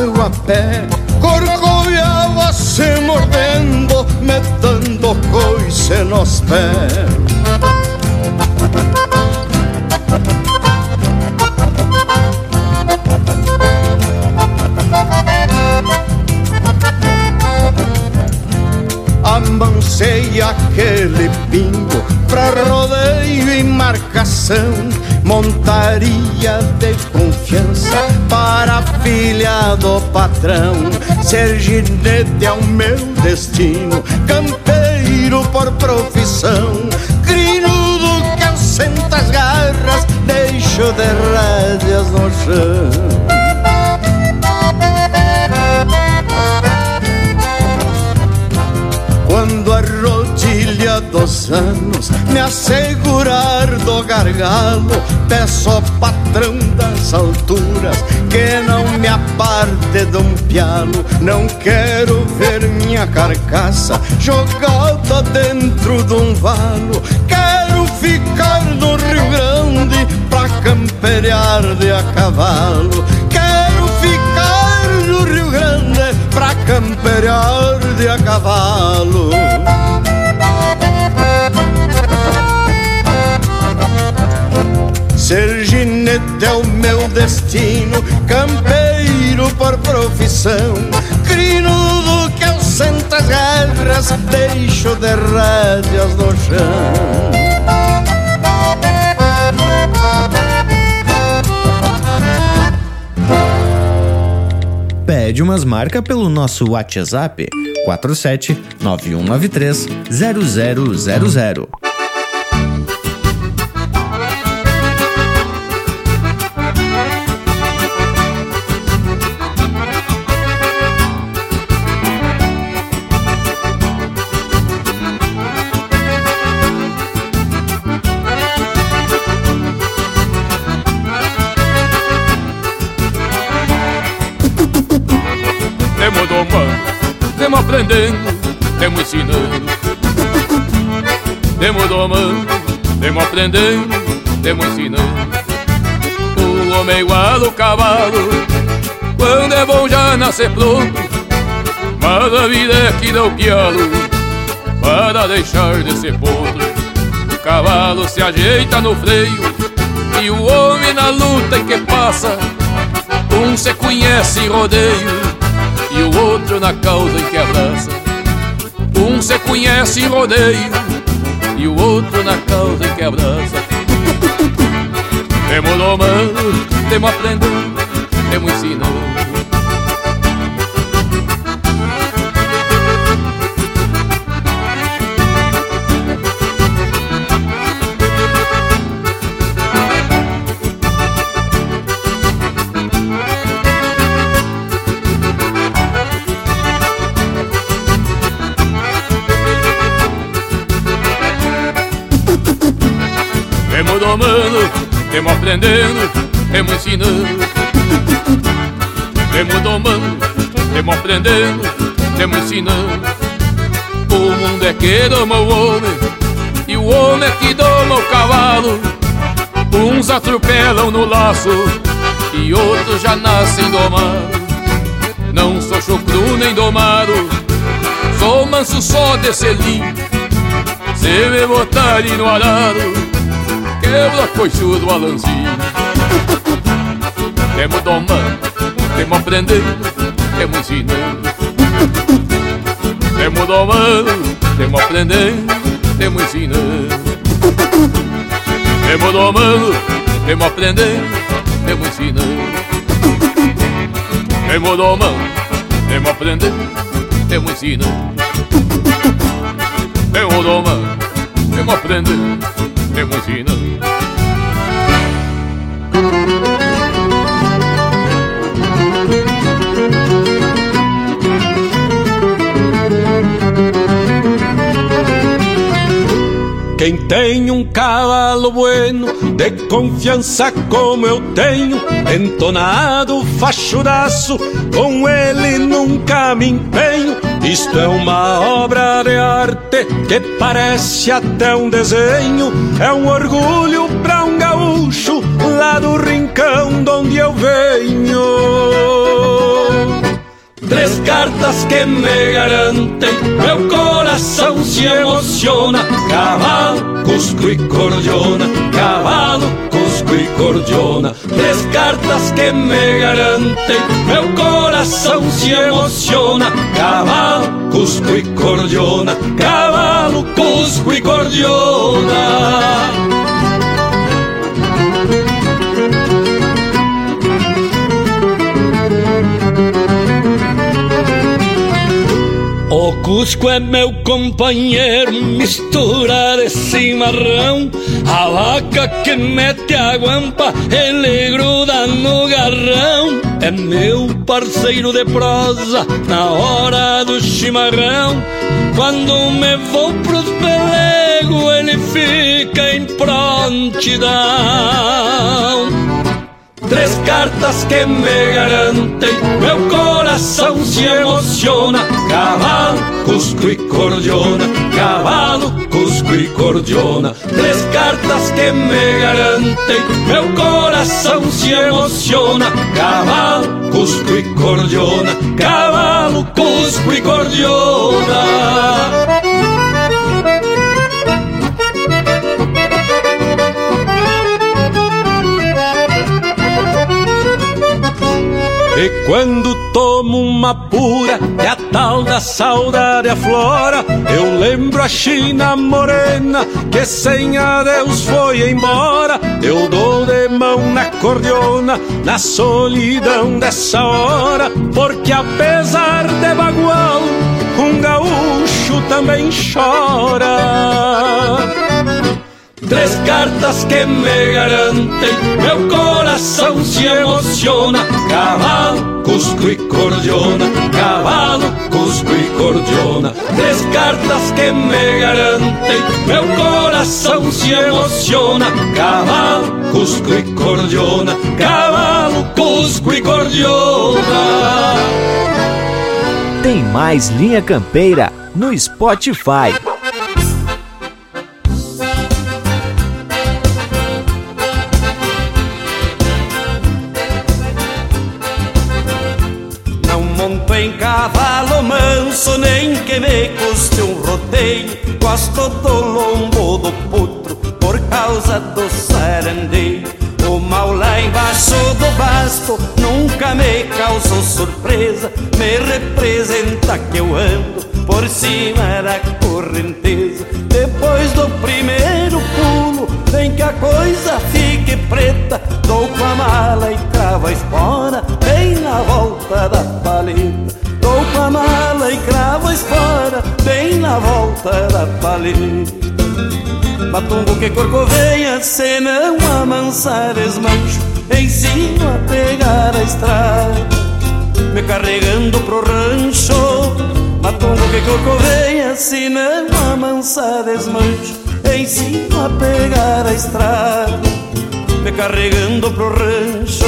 pé. Corcoviava se mordendo, metendo coice nos pés. Amancei aquele pingo pra rodeio e marcação. Montaria de confiança para filha do patrão. Ser ginete é o meu destino, campeiro por profissão. Crinudo que eu sento as garras, deixo de rédeas no chão. Dos anos me assegurar do gargalo, peço ao patrão das alturas que não me aparte de um pialo. Não quero ver minha carcaça jogada dentro de um valo. Quero ficar no Rio Grande pra camperear de a cavalo. Quero ficar no Rio Grande pra camperear de a cavalo. Ginete é o meu destino, campeiro por profissão. Crinudo que eu sento as guerras, deixo de rédeas no chão. pede umas marcas pelo nosso WhatsApp 47 9193 0000. Aprendendo, temos ensinando, temos domando, temo aprendendo, temo ensinando. O homem igual o cavalo, quando é bom já nascer pronto. Mas a vida é que dá o pialo, para deixar de ser potro. O cavalo se ajeita no freio, e o homem na luta em que passa. Um se conhece em rodeio, e o outro na causa em que abraça. Um se conhece em rodeio e o outro na causa em que abraça. Temos domando, temos aprendendo, temos ensinando. Domando, temos aprendendo, temos ensinando. Temos domando, temos aprendendo, temos ensinando. O mundo é que doma o homem, e o homem é que doma o cavalo. Uns atropelam no laço, e outros já nascem domados. Não sou chucru nem domado, sou manso só de selim. Se me botar ali no arado, quebra do balancinho. Temos domando, temos aprendendo, temos ensinando. Temos domando, temos aprendendo, temos ensinando. Temos domando, temos aprendendo, temos ensinando. Temos domando, temos aprendendo, temos ensinando. Temos domando, temos aprendendo, Quem tem um cavalo bueno, de confiança como eu tenho, entonado fachudaço, com ele nunca me empenho. Isto é uma obra de arte que parece até um desenho, é um orgulho pra um gaúcho lá do rincão de onde eu venho. Três cartas que me garantem, meu coração se emociona. Cavalo, cusco e cordiona, cavalo, e cordiona. Três cartas que me garantem, meu coração se emociona. Cavalo, cusco e cordiona, cavalo, cusco e cordiona. Cusco é meu companheiro, mistura de cimarrão. A vaca que mete a guampa, ele gruda no garrão. É meu parceiro de prosa na hora do chimarrão. Quando me vou pros pelegos, ele fica em prontidão. Três cartas que me garantem, meu coração se emociona. Cavalo, cusco e cordiona, cavalo, cusco e cordiona. Três cartas que me garantem, meu coração se emociona. Cavalo, cusco e cordiona, cavalo, cusco e cordiona. E quando tomo uma pura e a tal da saudade aflora, eu lembro a China morena que sem adeus foi embora. Eu dou de mão na cordiona, na solidão dessa hora, porque apesar de bagual, um gaúcho também chora. Três cartas que me garantem, meu coração se emociona. Cavalo, cusco e cordiona, cavalo, cusco e cordiona. Três cartas que me garantem, meu coração se emociona. Cavalo, cusco e cordiona, cavalo, cusco e cordiona. Tem mais Linha Campeira no Spotify. Em cavalo manso, nem que me custe um rodeio. Gosto do lombo do potro por causa do sarandeio. O mal lá embaixo do basto nunca me causou surpresa. Me representa que eu ando por cima da correnteza. Depois do primeiro vem que a coisa fique preta. Dou com a mala e cravo a espora, bem na volta da paleta. Dou com a mala e cravo a espora, bem na volta da paleta. Matungo que corcoveia, se não amansar desmancho Ensino a pegar a estrada Me carregando pro rancho Matungo que corcoveia, se não amansar desmancho Ensino a pegar a estrada Me carregando pro rancho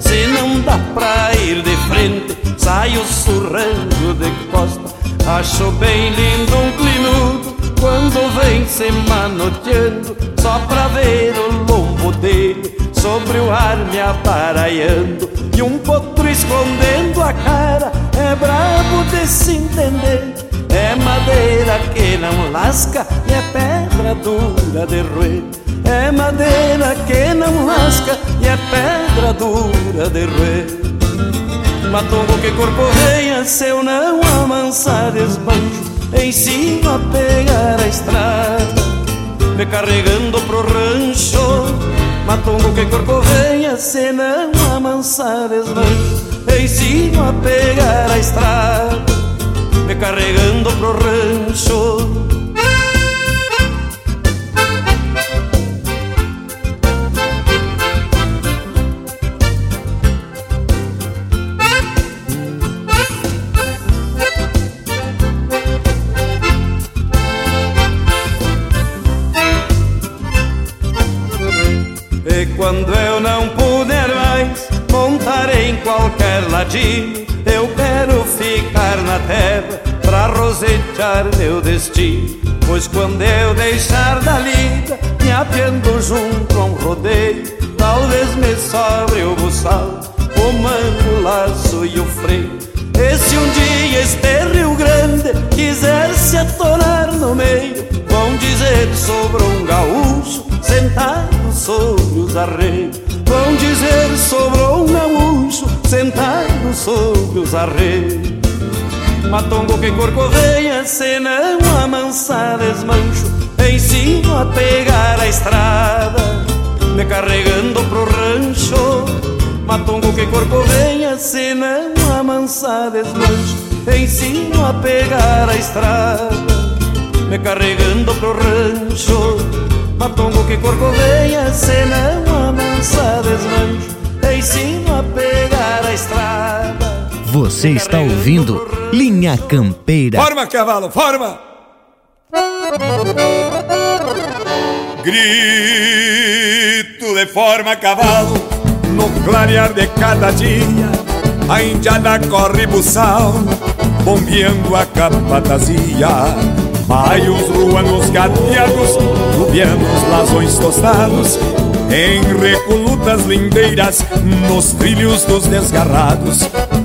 Se não dá pra ir de frente, saio surrando de costa. Acho bem lindo um clinudo quando vem se manoteando, só pra ver o lombo dele sobre o ar me aparaiando. E um potro escondendo a cara, é brabo de se entender. É madeira que não lasca e é pedra dura de roer. É madeira que não lasca e é pedra dura de roer. Matongo que corcoveia, se eu não amansar desbanjo, ensino a pegar a estrada, me carregando pro rancho. Matongo que corcoveia, se não amansar desbanjo, ensino a pegar a estrada, me carregando pro rancho. Quando eu não puder mais montar em qualquer ladinho, eu quero ficar na terra pra rosetear meu destino. Pois quando eu deixar da lida, me apiando junto a um rodeio, talvez me sobre o buçal, o mango, o laço e o freio. E se um dia este Rio Grande quiser se atorar no meio, vão dizer sobre um gaúcho sentado sobre os arreios. Vão dizer sobrou um gaúcho sentado sobre os arreios. Matongo que corcoveia, se não amansar desmancho, ensino a pegar a estrada, me carregando pro rancho. Matongo que corcoveia, se não amansar desmancho, ensino a pegar a estrada, me carregando pro rancho. Matongo que corcoveia, se não amansa desmancho Ensino a pegar a estrada. Você está ouvindo Linha Campeira. Forma, cavalo, forma! Grito de forma, cavalo No clarear de cada dia A indiada corre buçal Bombeando a capatazia Maios, ruanos, gateados, lubianos, lasões tostados Em recolutas lindeiras, nos trilhos dos desgarrados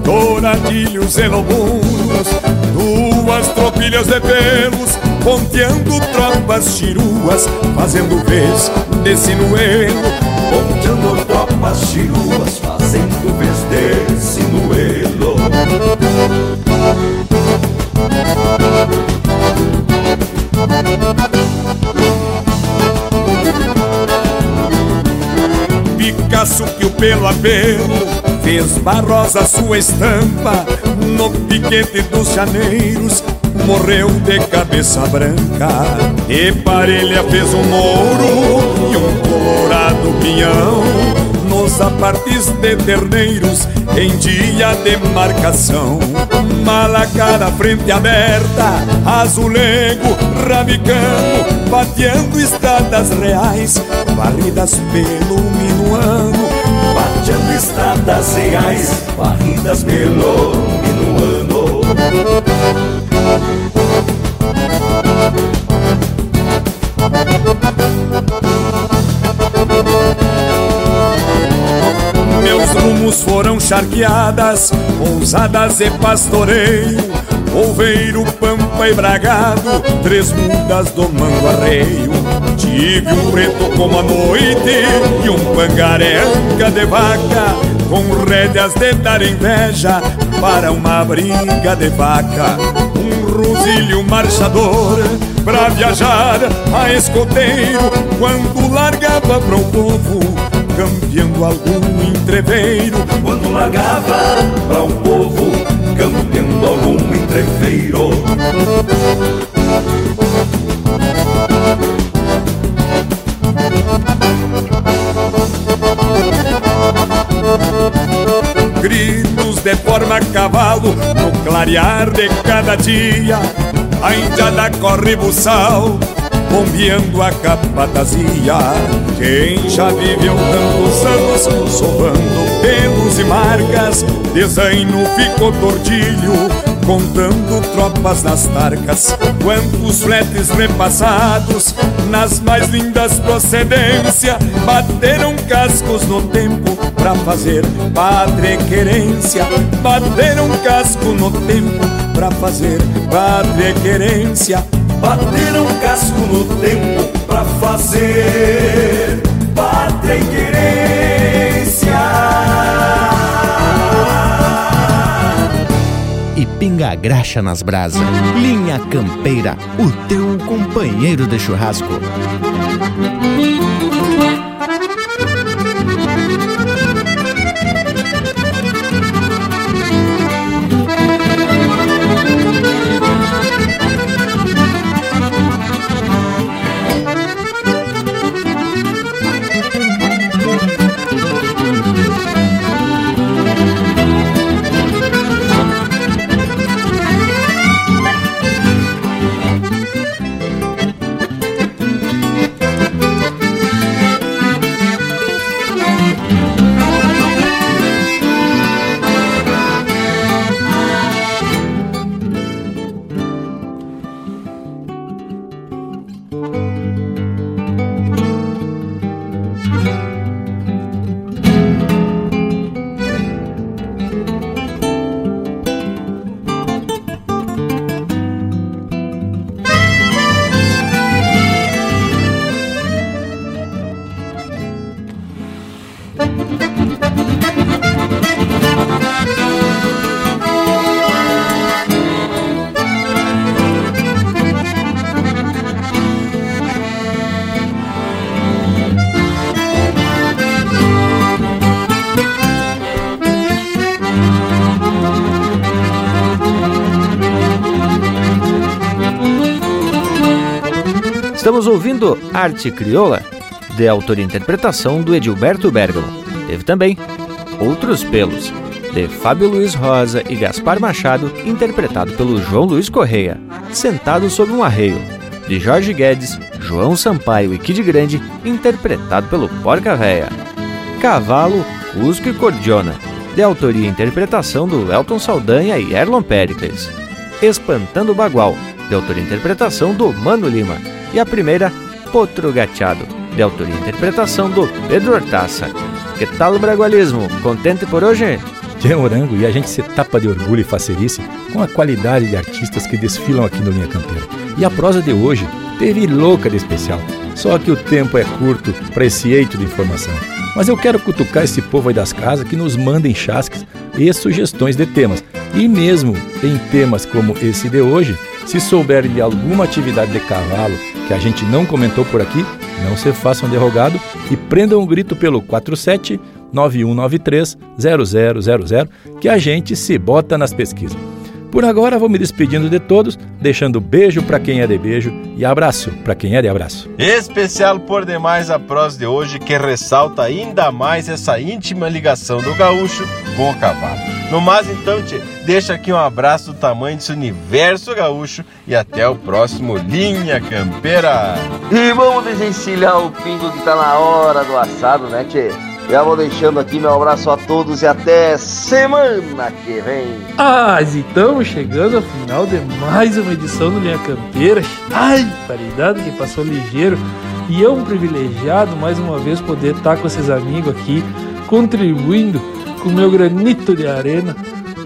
Douradilhos e lobunos, duas tropilhas de pelos Ponteando tropas chiruas, fazendo vez de sinuelo Ponteando tropas chiruas, fazendo vez de sinuelo Picasso que o pelo a pelo fez barrosa sua estampa No piquete dos janeiros morreu de cabeça branca E parelha fez um mouro e um colorado pinhão Nos partes de terneiros em dia de marcação. Malacara frente aberta, azulego, rabicano, bateando estradas reais, varridas pelo minuano. Bateando estradas reais, varridas pelo minuano. Meus rumos foram charqueadas, ousadas e pastoreio, Oveiro, pampa e bragado, três mudas domando arreio. Tive um preto como a noite e um pangaré anca de vaca, com rédeas de dar inveja para uma briga de vaca. Um rosilho marchador pra viajar a escoteiro, quando largava para o povo campeando algum entreveiro. Quando largava para o povo, campeando algum entreveiro. Forma cavalo no clarear de cada dia. A indiada corre buçal bombeando a capatazia. Quem já viveu tantos anos, sovando pelos e marcas, desenho ficou tordilho, contando tropas nas tarcas. Quantos fletes repassados, nas mais lindas procedências, bateram cascos no tempo pra fazer pátria e querência. Bateram casco no tempo pra fazer pátria e querência. Bateram casco no tempo pra fazer pátria e querência. Pinga graxa nas brasas. Linha Campeira, o teu companheiro de churrasco. Estamos ouvindo Arte Crioula, de autoria e interpretação do Edilberto Bergamo. Teve também Outros Pelos, de Fábio Luiz Rosa e Gaspar Machado, interpretado pelo João Luiz Correia. Sentado sobre um arreio, de Jorge Guedes, João Sampaio e Kid Grande, interpretado pelo Porca Véia. Cavalo, Cusco e Cordiona, de autoria e interpretação do Elton Saldanha e Erlon Pericles. Espantando o Bagual, de autoria e interpretação do Mano Lima. E a primeira, Potro Gateado, de autoria e interpretação do Pedro Hortaça. Que tal o bragualismo? Contente por hoje? Tchê Morango e a gente se tapa de orgulho e facerice com a qualidade de artistas que desfilam aqui no Linha Campeira. E a prosa de hoje teve louca de especial, só que o tempo é curto para esse eito de informação. Mas eu quero cutucar esse povo aí das casas que nos mandem chasques e sugestões de temas. E mesmo em temas como esse de hoje, se souberem de alguma atividade de cavalo que a gente não comentou por aqui, não se façam derrogado e prendam o um grito pelo 47 9193 0000 que a gente se bota nas pesquisas. Por agora vou me despedindo de todos, deixando beijo para quem é de beijo e abraço para quem é de abraço. Especial por demais a prosa de hoje que ressalta ainda mais essa íntima ligação do gaúcho com o cavalo. No mais então, te deixa aqui um abraço do tamanho desse universo gaúcho e até o próximo Linha Campeira. E vamos desencilhar o pingo que tá na hora do assado, né, tchê? Já vou deixando aqui meu abraço a todos e até semana que vem. Ah, estamos chegando ao final de mais uma edição do Linha Campeira. Ai, paridade que passou ligeiro. E é um privilegiado mais uma vez poder estar com esses amigos aqui, contribuindo com o meu granito de arena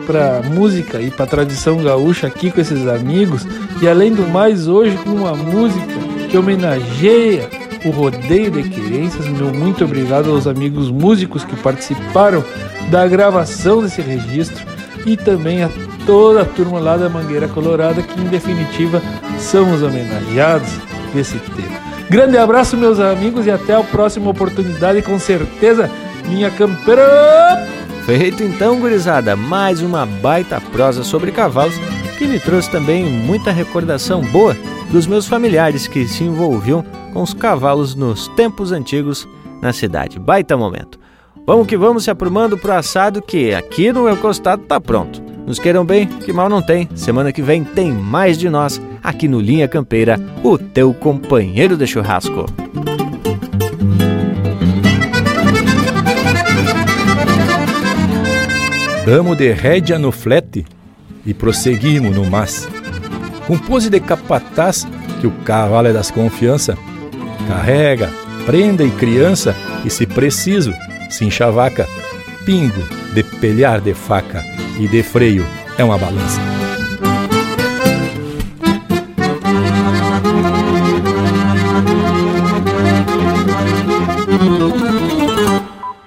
para música e para tradição gaúcha aqui com esses amigos. E além do mais, hoje com uma música que homenageia o Rodeio de Querências. Meu muito obrigado aos amigos músicos que participaram da gravação desse registro e também a toda a turma lá da Mangueira Colorada, que em definitiva são os homenageados desse tema. Grande abraço, meus amigos, e até a próxima oportunidade, com certeza, minha campeira! Feito então, gurizada, mais uma baita prosa sobre cavalos que me trouxe também muita recordação boa dos meus familiares que se envolviam com os cavalos nos tempos antigos na cidade. Baita momento. Vamos que vamos se aprumando pro assado que aqui no meu costado tá pronto. Nos queiram bem, que mal não tem. Semana que vem tem mais de nós aqui no Linha Campeira, o teu companheiro de churrasco. Damos de rédea no flete e prosseguimos no mas. Com pose de capataz, que o cavalo é das confiança, carrega, prenda e criança, e se preciso, se enxavaca, pingo de pelhar de faca e de freio é uma balança.